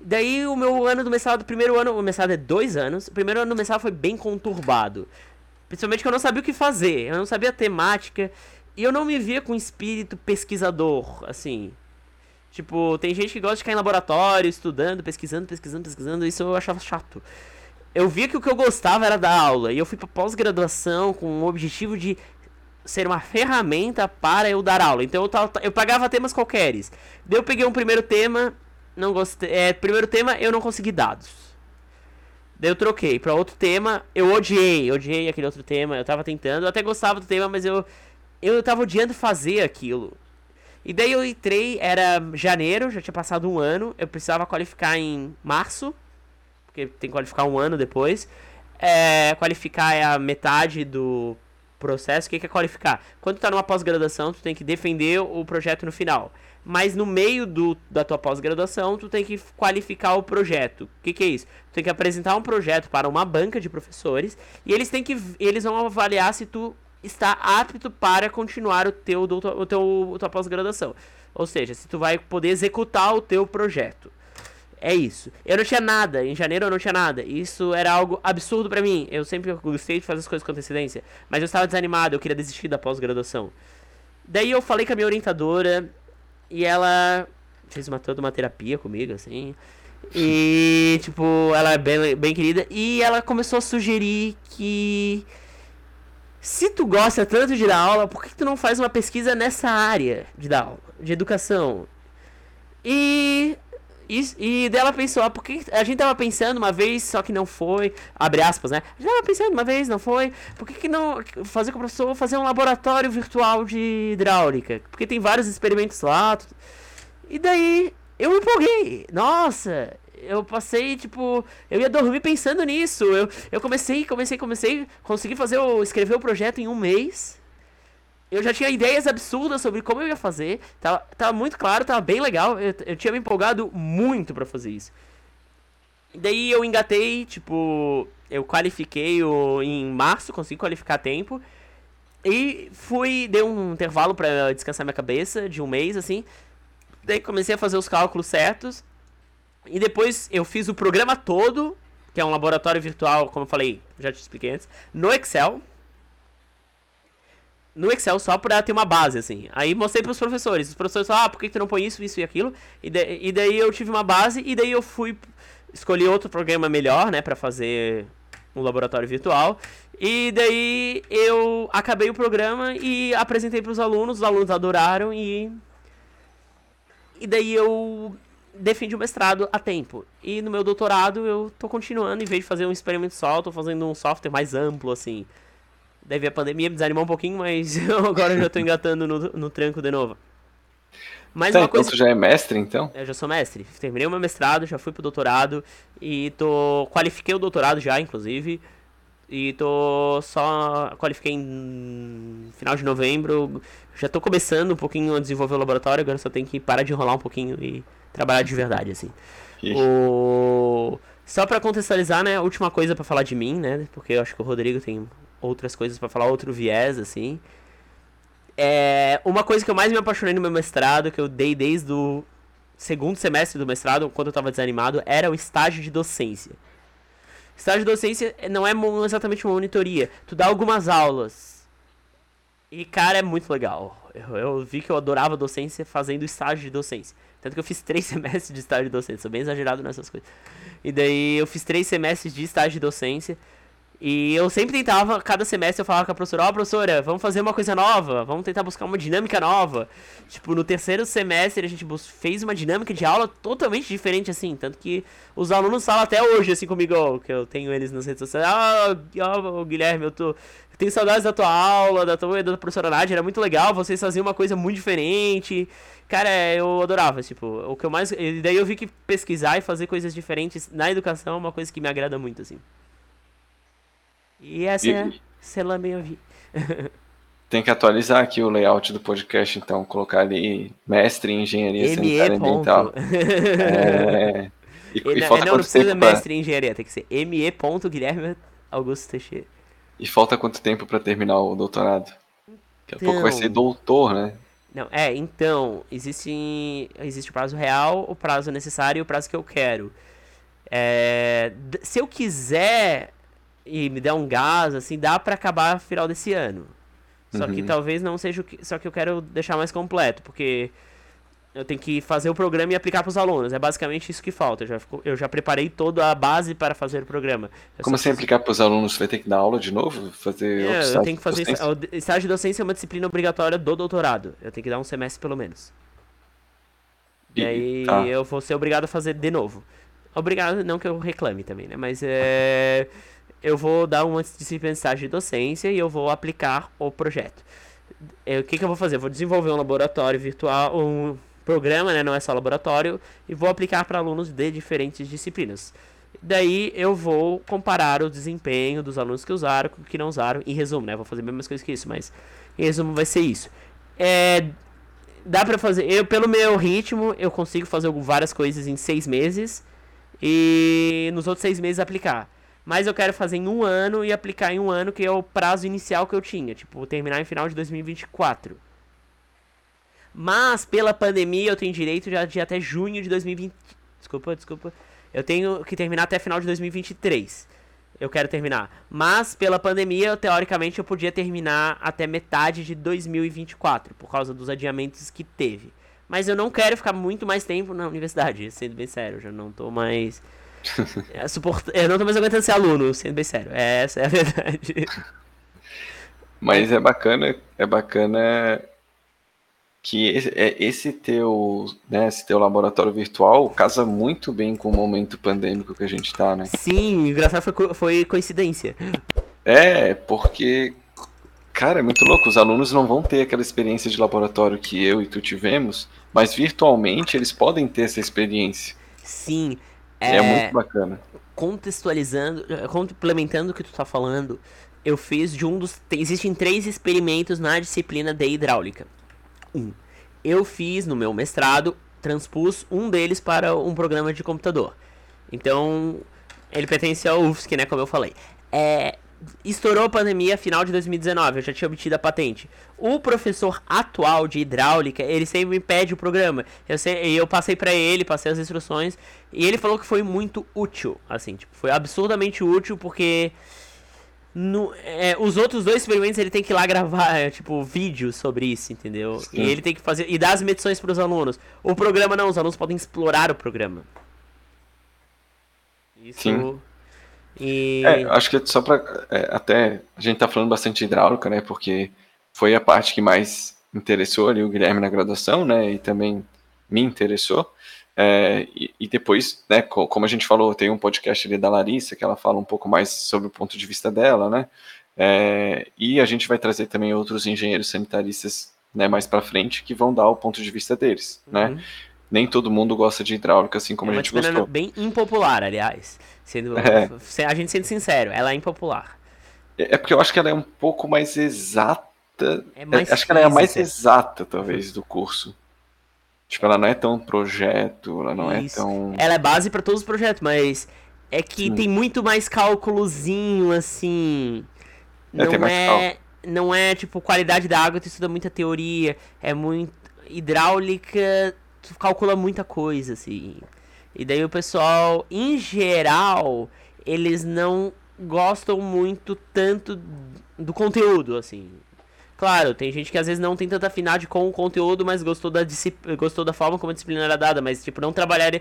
Daí o meu ano do mestrado, o primeiro ano, o mestrado é dois anos, o primeiro ano do mestrado foi bem conturbado. Principalmente que eu não sabia o que fazer, eu não sabia a temática, e eu não me via com espírito pesquisador, assim. Tipo, tem gente que gosta de ficar em laboratório, estudando, pesquisando, pesquisando, pesquisando, isso eu achava chato. eu via que o que eu gostava era da aula. E eu fui pra pós-graduação com o objetivo de ser uma ferramenta para eu dar aula. Então eu, eu pagava temas qualqueres. Daí eu peguei um primeiro tema, não gostei. É, primeiro tema eu não consegui dados. Daí eu troquei para outro tema, eu odiei, odiei aquele outro tema, eu tava tentando, eu até gostava do tema, mas eu eu tava odiando fazer aquilo. E daí eu entrei, era janeiro, já tinha passado um ano, eu precisava qualificar em março, porque tem que qualificar um ano depois. É, qualificar é a metade do processo. O que é qualificar? Quando tu tá numa pós-graduação, tu tem que defender o projeto no final. Mas no meio do, da tua pós-graduação, tu tem que qualificar o projeto. O que, que é isso? Tu tem que apresentar um projeto para uma banca de professores e eles têm que eles vão avaliar se tu está apto para continuar o teu, o teu, a tua pós-graduação. Ou seja, se tu vai poder executar o teu projeto. É isso. Eu não tinha nada. Em janeiro eu não tinha nada. Isso era algo absurdo para mim. Eu sempre gostei de fazer as coisas com antecedência. Mas eu estava desanimado. Eu queria desistir da pós-graduação. Daí eu falei com a minha orientadora. E ela fez uma, toda uma terapia comigo, assim. E, tipo, ela é bem, bem querida. E ela começou a sugerir que se tu gosta tanto de dar aula, por que tu não faz uma pesquisa nessa área de dar aula, de educação? E e, e dela pensou, ah, porque a gente tava pensando uma vez, só que não foi, abre aspas, né? A gente tava pensando uma vez, não foi, por que, que não fazer com o professor fazer um laboratório virtual de hidráulica? Porque tem vários experimentos lá. E daí eu me empolguei. Nossa, eu passei, tipo, eu ia dormir pensando nisso. Eu, eu comecei, comecei, comecei, consegui fazer, o, escrever o projeto em um mês. Eu já tinha ideias absurdas sobre como eu ia fazer. Tava, tava muito claro, tava bem legal. Eu, eu tinha me empolgado muito para fazer isso. Daí eu engatei, tipo, eu qualifiquei o, em março, consegui qualificar a tempo. E fui, dei um intervalo para descansar minha cabeça de um mês, assim. Daí comecei a fazer os cálculos certos. E depois eu fiz o programa todo, que é um laboratório virtual, como eu falei, já te expliquei antes, no Excel. No Excel só pra ter uma base, assim. Aí mostrei pros professores. Os professores falaram, ah, por que tu não põe isso, isso e aquilo? E, de, e daí eu tive uma base, e daí eu fui. Escolhi outro programa melhor, né, pra fazer um laboratório virtual. E daí eu acabei o programa e apresentei pros alunos, os alunos adoraram e. E daí eu defendi o mestrado a tempo. E no meu doutorado eu tô continuando, em vez de fazer um experimento só, tô fazendo um software mais amplo, assim. Deve a pandemia me desanimar um pouquinho, mas agora eu já tô engatando no, no tranco de novo. Mas tá, uma então coisa... tu já é mestre, então? Eu já sou mestre. Terminei o meu mestrado, já fui pro doutorado e tô... Qualifiquei o doutorado já, inclusive. E tô só... Qualifiquei em final de novembro. Já tô começando um pouquinho a desenvolver o laboratório, agora só tenho que parar de enrolar um pouquinho e trabalhar de verdade, assim. O... Só para contextualizar, né, a última coisa para falar de mim, né, porque eu acho que o Rodrigo tem outras coisas para falar, outro viés, assim. É, uma coisa que eu mais me apaixonei no meu mestrado, que eu dei desde o segundo semestre do mestrado, quando eu tava desanimado, era o estágio de docência. Estágio de docência não é exatamente uma monitoria. Tu dá algumas aulas. E, cara, é muito legal. Eu, eu vi que eu adorava docência fazendo estágio de docência. Tanto que eu fiz três semestres de estágio de docência. Sou bem exagerado nessas coisas. E daí eu fiz três semestres de estágio de docência. E eu sempre tentava, cada semestre eu falava com a professora, ó oh, professora, vamos fazer uma coisa nova, vamos tentar buscar uma dinâmica nova. Tipo, no terceiro semestre a gente fez uma dinâmica de aula totalmente diferente, assim, tanto que os alunos falam até hoje, assim, comigo, que eu tenho eles nas redes sociais, ah, oh, Guilherme, eu tô... Eu tenho saudades da tua aula, da tua da professora Nádia, era muito legal, vocês faziam uma coisa muito diferente. Cara, eu adorava, tipo, o que eu mais... E daí eu vi que pesquisar e fazer coisas diferentes na educação é uma coisa que me agrada muito, assim. E essa e... é Sela Meio Vi. Tem que atualizar aqui o layout do podcast, então, colocar ali mestre em engenharia sanitária ambiental. é... E, e falta não, não precisa mestre em engenharia, tem que ser ME. Guilherme Augusto Teixeira. E falta quanto tempo para terminar o doutorado? Daqui a então... pouco vai ser então. doutor, né? Não, é, então, existe, existe o prazo real, o prazo necessário e o prazo que eu quero. É, se eu quiser e me der um gás, assim, dá para acabar no final desse ano. Só uhum. que talvez não seja o que. Só que eu quero deixar mais completo, porque eu tenho que fazer o programa e aplicar para os alunos. É basicamente isso que falta. Eu já, eu já preparei toda a base para fazer o programa. Eu Como assim aplicar para os alunos? Você vai ter que dar aula de novo? Fazer é, eu tenho que fazer. O estágio de docência é uma disciplina obrigatória do doutorado. Eu tenho que dar um semestre pelo menos. E, e aí tá. eu vou ser obrigado a fazer de novo. Obrigado, não que eu reclame também, né? Mas é. Eu vou dar uma disciplina de docência e eu vou aplicar o projeto. É, o que, que eu vou fazer? Eu vou desenvolver um laboratório virtual, um programa, né, não é só laboratório, e vou aplicar para alunos de diferentes disciplinas. Daí eu vou comparar o desempenho dos alunos que usaram com que não usaram, em resumo, né? Vou fazer a mesma coisa que isso, mas em resumo vai ser isso. É, dá pra fazer, eu pelo meu ritmo, eu consigo fazer várias coisas em seis meses e nos outros seis meses aplicar. Mas eu quero fazer em um ano e aplicar em um ano, que é o prazo inicial que eu tinha, tipo, terminar em final de 2024. Mas pela pandemia eu tenho direito já de até junho de 2020. Desculpa, desculpa. Eu tenho que terminar até final de 2023. Eu quero terminar. Mas pela pandemia, teoricamente eu podia terminar até metade de 2024, por causa dos adiamentos que teve. Mas eu não quero ficar muito mais tempo na universidade, sendo bem sério, eu já não tô mais é, suport... Eu não tô mais aguentando ser aluno, sendo bem sério. Essa é a verdade. Mas é bacana, é bacana que esse, é, esse teu, né, esse teu laboratório virtual casa muito bem com o momento pandêmico que a gente tá, né? Sim, engraçado foi, foi coincidência. É, porque, cara, é muito louco. Os alunos não vão ter aquela experiência de laboratório que eu e tu tivemos, mas virtualmente eles podem ter essa experiência. Sim. É, é muito bacana. Contextualizando, complementando o que tu tá falando, eu fiz de um dos. Existem três experimentos na disciplina de hidráulica. 1. Eu fiz no meu mestrado, transpus um deles para um programa de computador. Então, ele pertence ao UFSC, né, como eu falei. É, estourou a pandemia final de 2019, eu já tinha obtido a patente. O professor atual de hidráulica, ele sempre me pede o programa. Eu, sei, eu passei para ele, passei as instruções, e ele falou que foi muito útil, assim, tipo, foi absurdamente útil porque no, é, os outros dois experimentos ele tem que ir lá gravar, é, tipo, vídeos sobre isso, entendeu? Sim. E ele tem que fazer. E dar as medições para os alunos. O programa não, os alunos podem explorar o programa. Isso. Sim. E... É, acho que só para é, até a gente tá falando bastante de hidráulica, né? Porque foi a parte que mais interessou ali o Guilherme na graduação, né? E também me interessou. É, e, e, depois, né, como a gente falou, tem um podcast ali da Larissa que ela fala um pouco mais sobre o ponto de vista dela, né? É, e a gente vai trazer também outros engenheiros sanitaristas né, mais para frente que vão dar o ponto de vista deles, né? uhum. né? Nem todo mundo gosta de hidráulica assim como é a gente gostou. bem impopular, aliás. Sendo, é. A gente sendo sincero, ela é impopular. É, é porque eu acho que ela é um pouco mais exata. É mais acho que ela é a mais exata, talvez, do curso. Tipo, ela não é tão projeto, ela não é Isso. é tão. Ela é base para todos os projetos, mas é que Sim. tem muito mais cálculozinho, assim. É, não é não é tipo qualidade da água, tu estuda muita teoria, é muito. Hidráulica, tu calcula muita coisa, assim. E daí o pessoal, em geral, eles não gostam muito tanto do conteúdo, assim. Claro, tem gente que às vezes não tem tanta afinidade com o conteúdo, mas gostou da, gostou da forma como a disciplina era dada, mas tipo, não trabalharia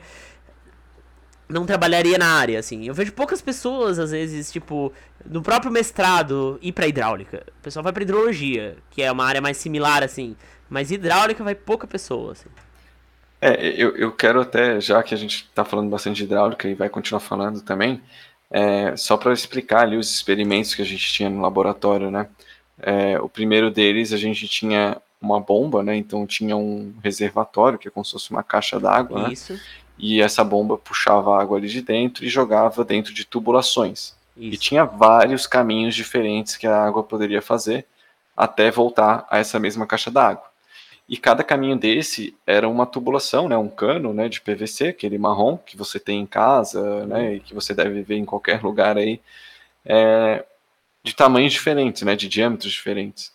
não trabalharia na área, assim. Eu vejo poucas pessoas, às vezes, tipo, no próprio mestrado, ir pra hidráulica. O pessoal vai pra hidrologia, que é uma área mais similar, assim. Mas hidráulica vai pouca pessoa, assim. É, eu, eu quero até, já que a gente tá falando bastante de hidráulica e vai continuar falando também, é, só para explicar ali os experimentos que a gente tinha no laboratório, né? É, o primeiro deles a gente tinha uma bomba, né? Então tinha um reservatório, que é como se fosse uma caixa d'água, né? E essa bomba puxava água ali de dentro e jogava dentro de tubulações. Isso. E tinha vários caminhos diferentes que a água poderia fazer até voltar a essa mesma caixa d'água. E cada caminho desse era uma tubulação, né, um cano, né, de PVC, aquele marrom que você tem em casa, né, e que você deve ver em qualquer lugar aí. É, de tamanhos diferentes, né, de diâmetros diferentes,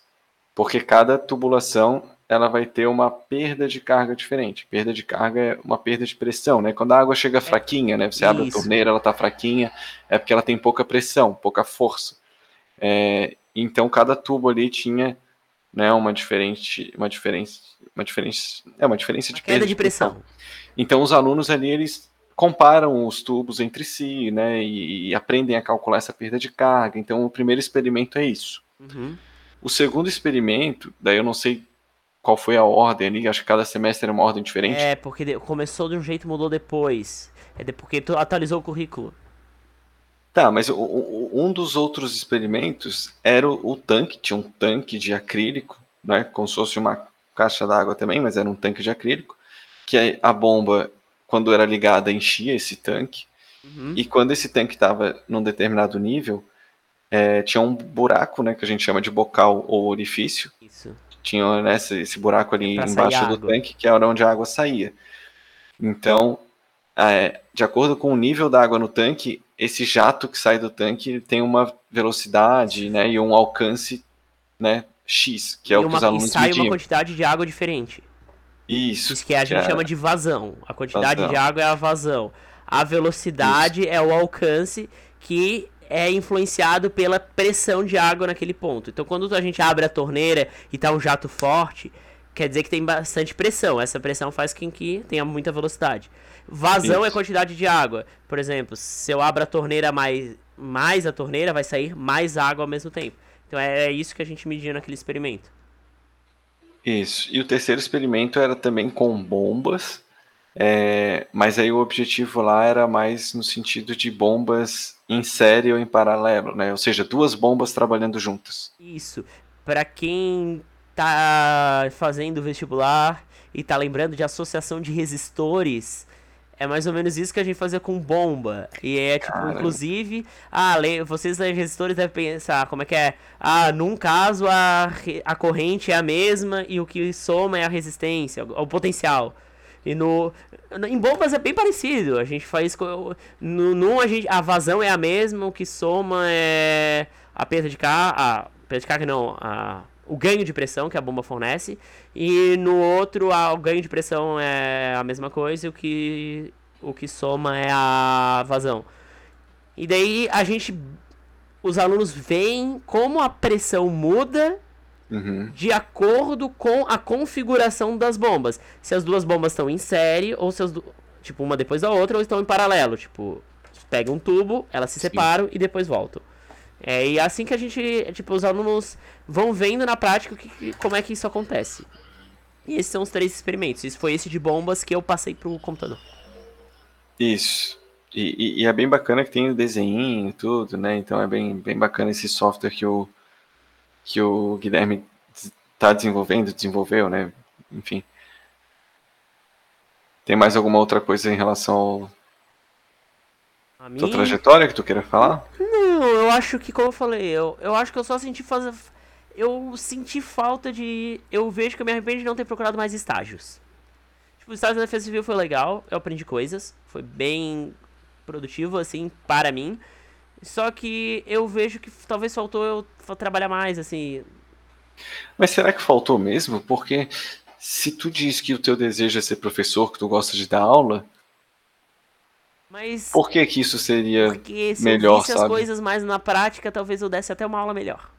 porque cada tubulação ela vai ter uma perda de carga diferente. Perda de carga é uma perda de pressão, né? Quando a água chega fraquinha, né? Você Isso. abre a torneira, ela está fraquinha, é porque ela tem pouca pressão, pouca força. É, então cada tubo ali tinha né, uma diferente, uma diferença, uma diferença, é uma diferença Uma de queda perda de pressão. Então os alunos ali eles comparam os tubos entre si, né, e, e aprendem a calcular essa perda de carga. Então o primeiro experimento é isso. Uhum. O segundo experimento, daí eu não sei qual foi a ordem ali, acho que cada semestre era uma ordem diferente. É, porque começou de um jeito e mudou depois. É porque tu atualizou o currículo. Tá, mas o- o- um dos outros experimentos era o, o tanque, tinha um tanque de acrílico, né, como se fosse uma caixa d'água também, mas era um tanque de acrílico, que a- bomba, quando era ligada, enchia esse tanque, Uhum. e quando esse tanque estava num determinado nível, é, tinha um buraco, né, que a gente chama de bocal ou orifício, Isso. tinha né, esse, esse buraco ali Pra embaixo do água. tanque, que era onde a água saía. Então, é, de acordo com o nível da água no tanque, esse jato que sai do tanque tem uma velocidade né, e um alcance né, X, que é e, o que uma, os e alunos sai uma mediam. quantidade de água diferente. Isso. Isso que a gente é- chama de vazão. A quantidade Vazão. de água é a vazão. A velocidade é o alcance que é influenciado pela pressão de água naquele ponto. Então, quando a gente abre a torneira e tá um jato forte, quer dizer que tem bastante pressão. Essa pressão faz com que tenha muita velocidade. Vazão é Isso. quantidade de água. Por exemplo, se eu abro a torneira mais, mais a torneira, vai sair mais água ao mesmo tempo. Então, é é isso que a gente media naquele experimento. Isso. E o terceiro experimento era também com bombas, é, mas aí o objetivo lá era mais no sentido de bombas em série ou em paralelo, né? Ou seja, duas bombas trabalhando juntas. Isso. Pra quem tá fazendo vestibular e tá lembrando de associação de resistores, é mais ou menos isso que a gente fazia com bomba. E é tipo, Caramba. inclusive, ah, vocês aí, resistores devem pensar como é que é. Ah, num caso a, a corrente é a mesma e o que soma é a resistência, o, o potencial. E no. Em bombas é bem parecido. A gente faz. No, num a, gente, a vazão é a mesma, o que soma é a perda de carga. A perda de carga não. A, o ganho de pressão que a bomba fornece. E no outro a, o ganho de pressão é a mesma coisa e o que, o que soma é a vazão. E daí a gente. Os alunos veem como a pressão muda Uhum. de acordo com a configuração das bombas. Se as duas bombas estão em série, ou se as du... tipo, uma depois da outra, ou estão em paralelo. Tipo, pega um tubo, elas se separam e depois voltam. É, e é assim que a gente, tipo, os alunos vão vendo na prática que, como é que isso acontece. E esses são os três experimentos. Isso foi esse de bombas que eu passei pro computador. Isso. E, e- e é bem bacana que tem o desenho e tudo, né? Então é bem, bem bacana esse software que o, que o Guilherme está desenvolvendo, desenvolveu, né? Enfim. Tem mais alguma outra coisa em relação A mim, tua trajetória que tu queira falar? Não, eu acho que, como eu falei, eu, eu acho que eu só senti fazer. Eu senti falta de. Eu vejo que eu me arrependo de não ter procurado mais estágios. Tipo, o estágio da Defesa Civil foi legal, eu aprendi coisas, foi bem produtivo, assim, para mim. Só que eu vejo que talvez faltou eu trabalhar mais, assim. Mas será que faltou mesmo? Porque se tu diz que o teu desejo é ser professor, que tu gosta de dar aula, Mas. por que que isso seria Porque se melhor, eu visse as sabe? coisas mais na prática, talvez eu desse até uma aula melhor.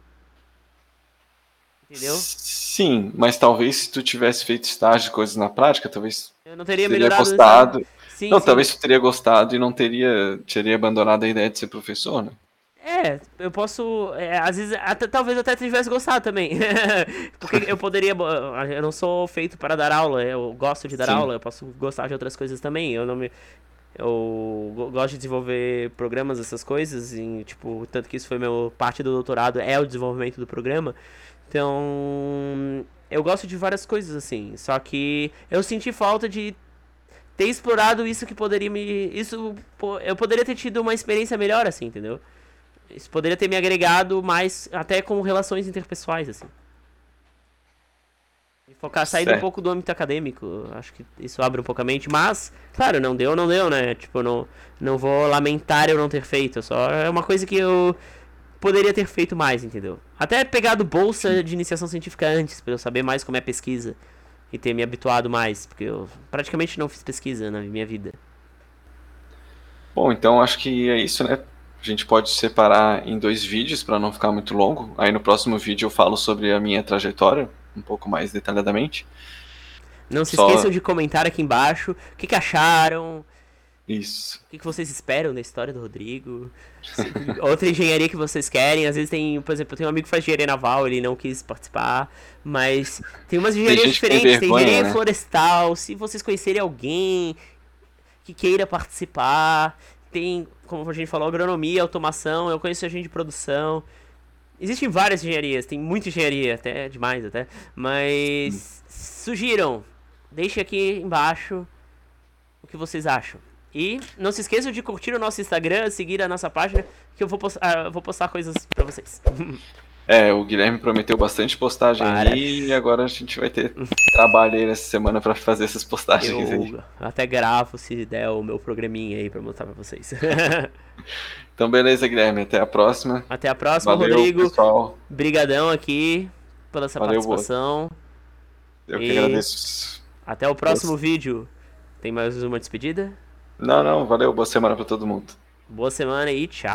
Entendeu? Sim, mas talvez se tu tivesse feito estágio de coisas na prática, talvez Eu não teria teria melhorado. gostado. Sim, não, sim. talvez tu teria gostado e não teria, teria abandonado a ideia de ser professor, né? É, eu posso. é, às vezes, até, talvez até tivesse gostado também. Porque eu poderia. Eu não sou feito para dar aula, eu gosto de dar Sim. aula, eu posso gostar de outras coisas também. Eu não me. Eu go- gosto de desenvolver programas, essas coisas, e, tipo, tanto que isso foi meu parte do doutorado, é o desenvolvimento do programa. Então, eu gosto de várias coisas assim, só que eu senti falta de ter explorado isso que poderia me, isso, eu poderia ter tido uma experiência melhor assim, entendeu? Isso poderia ter me agregado mais até com relações interpessoais, assim. E focar, sair um pouco do âmbito acadêmico. Acho que isso abre um pouco a mente. Mas, claro, não deu, não deu, né? Tipo, não, não vou lamentar eu não ter feito. Só é uma coisa que eu poderia ter feito mais, entendeu? Até pegado bolsa de iniciação científica antes, pra eu saber mais como é a pesquisa. E ter me habituado mais. Porque eu praticamente não fiz pesquisa na minha vida. Bom, então acho que é isso, né? A gente pode separar em dois vídeos para não ficar muito longo. Aí no próximo vídeo eu falo sobre a minha trajetória, um pouco mais detalhadamente. Não se Só- esqueçam de comentar aqui embaixo o que, que acharam, Isso. o que, que vocês esperam da história do Rodrigo. Outra engenharia que vocês querem. Às vezes tem, por exemplo, eu tenho um amigo que faz engenharia naval, ele não quis participar. Mas tem umas engenharias tem diferentes. Tem, vergonha, engenharia né? florestal. Se vocês conhecerem alguém que queira participar. Tem, como a gente falou, agronomia, automação. Eu conheço gente de produção. Existem várias engenharias, tem muita engenharia, até demais até. Mas sugiram, deixe aqui embaixo o que vocês acham. E não se esqueçam de curtir o nosso Instagram, seguir a nossa página, que eu vou postar, eu vou postar coisas pra vocês. É, o Guilherme prometeu bastante postagem Para. aí e agora a gente vai ter trabalho aí nessa semana para fazer essas postagens aí. Eu até gravo se der o meu programinha aí pra mostrar pra vocês. Então beleza, Guilherme, até a próxima. Até a próxima, Valeu, Rodrigo. pessoal. Brigadão aqui pela essa Valeu, participação. Eu que E- agradeço. Até o próximo vídeo. Tem mais uma despedida? Não, não, valeu, boa semana para todo mundo. Boa semana e tchau.